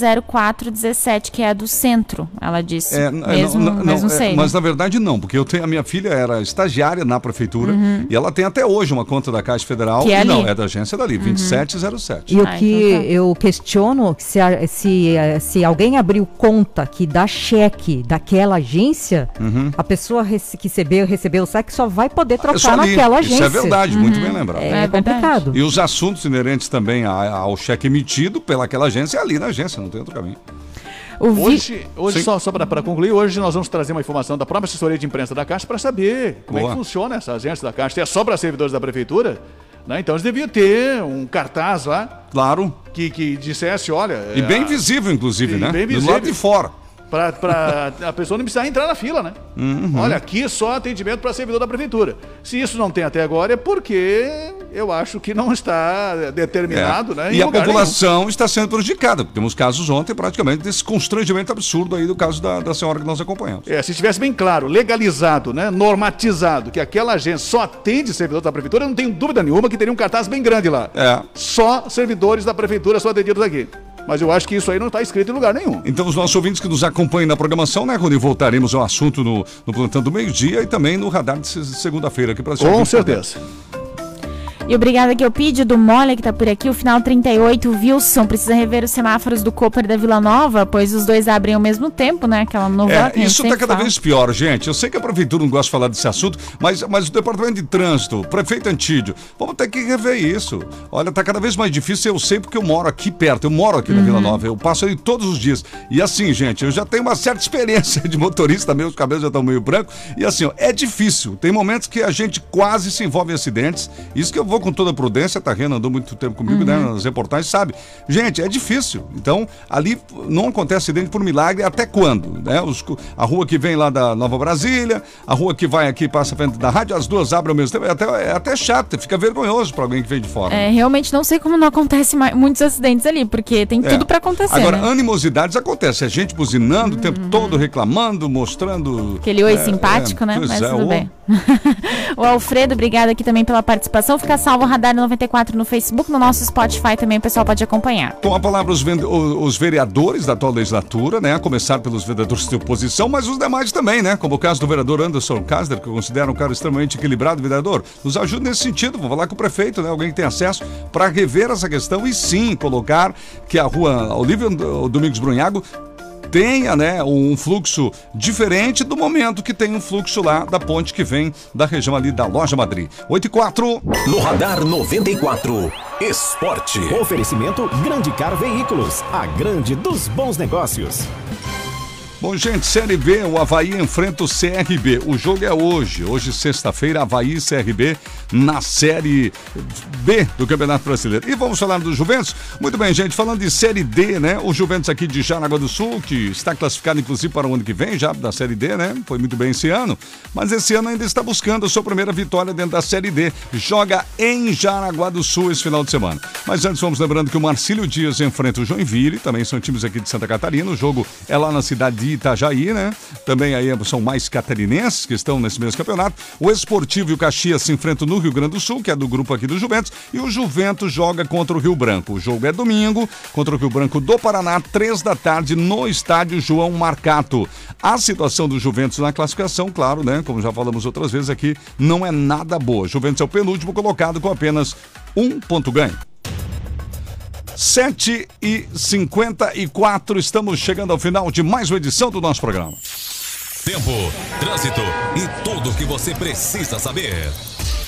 0417, que é a do centro, ela disse. É, mesmo, não, não, mas não é, sei. mas né? na verdade não, porque eu tenho, a minha filha era estagiária na prefeitura Uhum. e ela tem até hoje uma conta da Caixa Federal. Que é e não, é da agência dali, 2707. E o Ah, que então tá. eu questiono, se, se, eh, se alguém abriu conta que dá cheque daquela agência, Uhum. a pessoa rece- que recebeu, recebeu o cheque só vai poder É trocar naquela Isso agência. é verdade, muito bem lembrado. É, complicado. E os assuntos inerentes também ao cheque emitido pelaquela agência é ali na agência, não tem outro caminho. Hoje, hoje Sim. só, só para concluir, hoje nós vamos trazer uma informação da própria assessoria de imprensa da Caixa para saber como é Boa. que funciona essa agência da Caixa. Se é só para servidores da prefeitura, né? então eles deviam ter um cartaz lá Claro. que, que dissesse, olha... E bem a- visível, inclusive, e né? bem Do visível. lado de fora. Pra, pra a pessoa não precisar entrar na fila, né? Uhum. Olha, aqui só atendimento para servidor da prefeitura. Se isso não tem até agora, é porque eu acho que não está determinado, É. né? E a população está sendo prejudicada. Temos casos ontem, praticamente, desse constrangimento absurdo aí do caso da, da senhora que nós acompanhamos. É, se estivesse bem claro, legalizado, né, normatizado, que aquela agência só atende servidores da prefeitura, eu não tenho dúvida nenhuma que teria um cartaz bem grande lá. É. Só servidores da prefeitura são atendidos aqui. Mas eu acho que isso aí não está escrito em lugar nenhum. Então, os nossos ouvintes que nos acompanham na programação, né, Rony? Voltaremos ao assunto no, no Plantão do Meio-Dia e também no radar de se- segunda-feira aqui para Com certeza. E obrigada que eu pedi do Mole que tá por aqui, o final 38, Wilson, precisa rever os semáforos do Cooper da Vila Nova, pois os dois abrem ao mesmo tempo, né? Aquela novela É, isso sempre cada fala. vez pior, gente. Eu sei que a prefeitura não gosta de falar desse assunto, mas, mas o departamento de trânsito, o prefeito Antídio, vamos ter que rever isso. Olha, está cada vez mais difícil. Eu sei porque eu moro aqui perto, eu moro aqui na Uhum. Vila Nova, eu passo ali todos os dias. E assim, gente, eu já tenho uma certa experiência de motorista, meus cabelos já estão meio brancos. E assim, ó, é difícil. Tem momentos que a gente quase se envolve em acidentes. Isso que eu vou com toda prudência, tá? Rena andou muito tempo comigo, né? Nas reportagens, sabe? Gente, é difícil. Então, ali não acontece acidente por milagre até quando? Né? Os a rua que vem lá da Nova Brasília, a rua que vai aqui, passa frente da rádio, as duas abrem ao mesmo tempo. É até, é até chato, fica vergonhoso para alguém que vem de fora. É, realmente não sei como não acontece mais, muitos acidentes ali, porque tem É. tudo pra acontecer, Agora, né? Uhum. animosidades acontecem. A gente buzinando o tempo todo, reclamando, mostrando. Aquele oi É, simpático, é, né? pois Mas é, tudo o- bem. o Alfredo, obrigada aqui também pela participação. Fica salvo Radar 94 no Facebook, no nosso Spotify também o pessoal pode acompanhar. Com a palavra os, os vereadores da atual legislatura, né? A começar pelos vereadores de oposição, mas os demais também, né? Como o caso do vereador Anderson Kasder, que eu considero um cara extremamente equilibrado, vereador. Nos ajuda nesse sentido, vou falar com o prefeito, né? Alguém que tem acesso para rever essa questão e sim colocar que a rua Olívio Domingos Brunhago tenha, né, um fluxo diferente do momento que tem um fluxo lá da ponte que vem da região ali da Loja Madrid. 8 e 4. No Radar 94, Esporte. Oferecimento Grande Car Veículos, a grande dos bons negócios. Bom, gente, Série B, o Havaí enfrenta o CRB. O jogo é hoje. Hoje, sexta-feira, Havaí e CRB na Série B do Campeonato Brasileiro. E vamos falar do Juventus? Muito bem, gente, falando de Série D, né? O Juventus aqui de Jaraguá do Sul, que está classificado inclusive para o ano que vem, já da Série D, né? Foi muito bem esse ano. Mas esse ano ainda está buscando a sua primeira vitória dentro da Série D. Joga em Jaraguá do Sul esse final de semana. Mas antes, vamos lembrando que o Marcílio Dias enfrenta o Joinville, também são times aqui de Santa Catarina. O jogo é lá na cidade de Itajaí, né? Também aí são mais catarinenses que estão nesse mesmo campeonato. O Esportivo e o Caxias se enfrentam no Rio Grande do Sul, que é do grupo aqui do Juventus, e o Juventus joga contra o Rio Branco. O jogo é domingo, contra o Rio Branco do Paraná, três da tarde, no estádio João Marcato. A situação do Juventus na classificação, claro, né? Como já falamos outras vezes aqui, não é nada boa. Juventus é o penúltimo colocado com apenas um ponto ganho. 7 e 54 estamos chegando ao final de mais uma edição do nosso programa. Tempo, trânsito e tudo o que você precisa saber.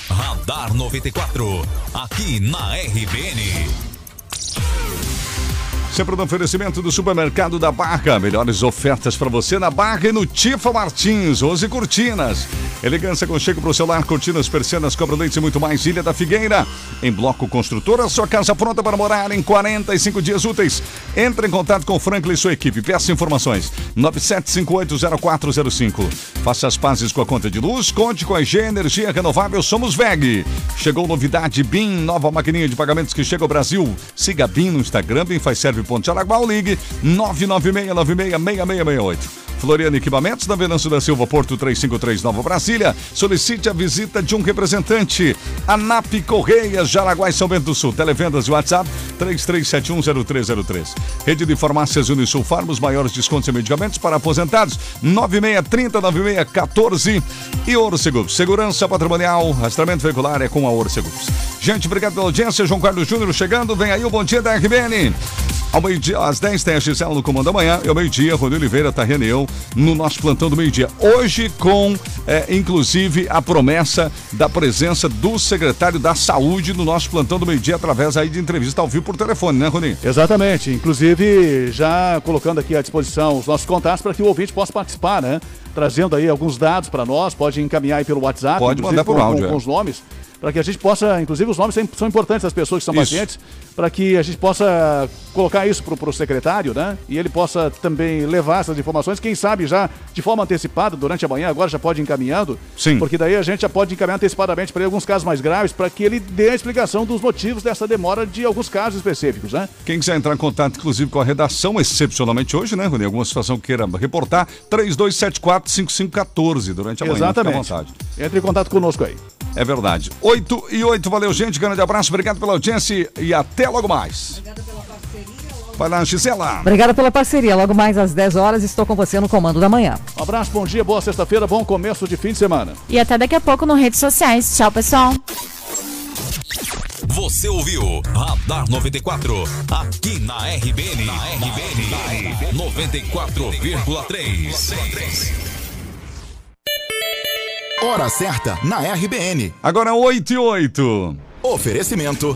Radar 94, aqui na RBN. Sempre no oferecimento do supermercado da Barca. Melhores ofertas para você na Barca e no Tifa Martins. 11 cortinas. Elegância com cheiro para o celular, cortinas, persianas, cobra leite e muito mais. Ilha da Figueira. Em Bloco Construtora, sua casa pronta para morar em 45 dias úteis. Entre em contato com o Franklin e sua equipe. Peça informações. 97580405. Faça as pazes com a conta de luz. Conte com a IG Energia Renovável. Somos VEG. Chegou novidade BIM, nova maquininha de pagamentos que chega ao Brasil. Siga BIM no Instagram, BIM faz serve Ponte Araguá ou ligue 996966668. Floriano Equipamentos, na Venâncio da Silva, Porto 353 Nova Brasília. Solicite a visita de um representante. ANAP Correias, Jaraguá e São Bento do Sul. Televendas e WhatsApp 33710303. Rede de Farmácias Unisul Farma, os maiores descontos em medicamentos para aposentados. 9630-9614. E Ouro Seguros. Segurança patrimonial, rastreamento veicular é com a Ouro Seguros. Gente, obrigado pela audiência. João Carlos Júnior chegando. Vem aí o Bom Dia da RBN. Ao meio-dia, às 10 tem a Gisela no Comando da Manhã. E ao meio-dia, Rony Oliveira, Tarrene e no nosso plantão do meio-dia. Hoje com, é, inclusive, a promessa da presença do secretário da Saúde no nosso plantão do meio-dia, através aí de entrevista ao vivo por telefone, né, Rony? Exatamente. Inclusive, já colocando aqui à disposição os nossos contatos para que o ouvinte possa participar, né? Trazendo aí alguns dados para nós, pode encaminhar aí pelo WhatsApp. Pode mandar por com, áudio, com, é. com os nomes, para que a gente possa, inclusive os nomes são- importantes das pessoas que são Isso. pacientes, para que a gente possa colocar isso para o secretário, né? E ele possa também levar essas informações, quem sabe já de forma antecipada durante a manhã, agora já pode ir encaminhando. Sim. Porque daí a gente já pode encaminhar antecipadamente para alguns casos mais graves, para que ele dê a explicação dos motivos dessa demora de alguns casos específicos, né? Quem quiser entrar em contato, inclusive, com a redação, excepcionalmente hoje, né, Rony? Alguma situação que queira reportar, 3274-5514 durante a manhã. Exatamente. À vontade. Entre em contato conosco aí. É verdade. 8 e 8, valeu, gente. Grande abraço, obrigado pela audiência e até logo mais. Obrigada pela parceria. Logo Vai lá, Gisela. Obrigada pela parceria. Logo mais às 10 horas estou com você no comando da manhã. Um abraço, bom dia, boa sexta-feira, bom começo de fim de semana. E até daqui a pouco no redes sociais. Tchau, pessoal. Você ouviu Radar 94, aqui na RBN. Na RBN, 94,3. Hora certa na RBN. Agora 8 e 8. Oferecimento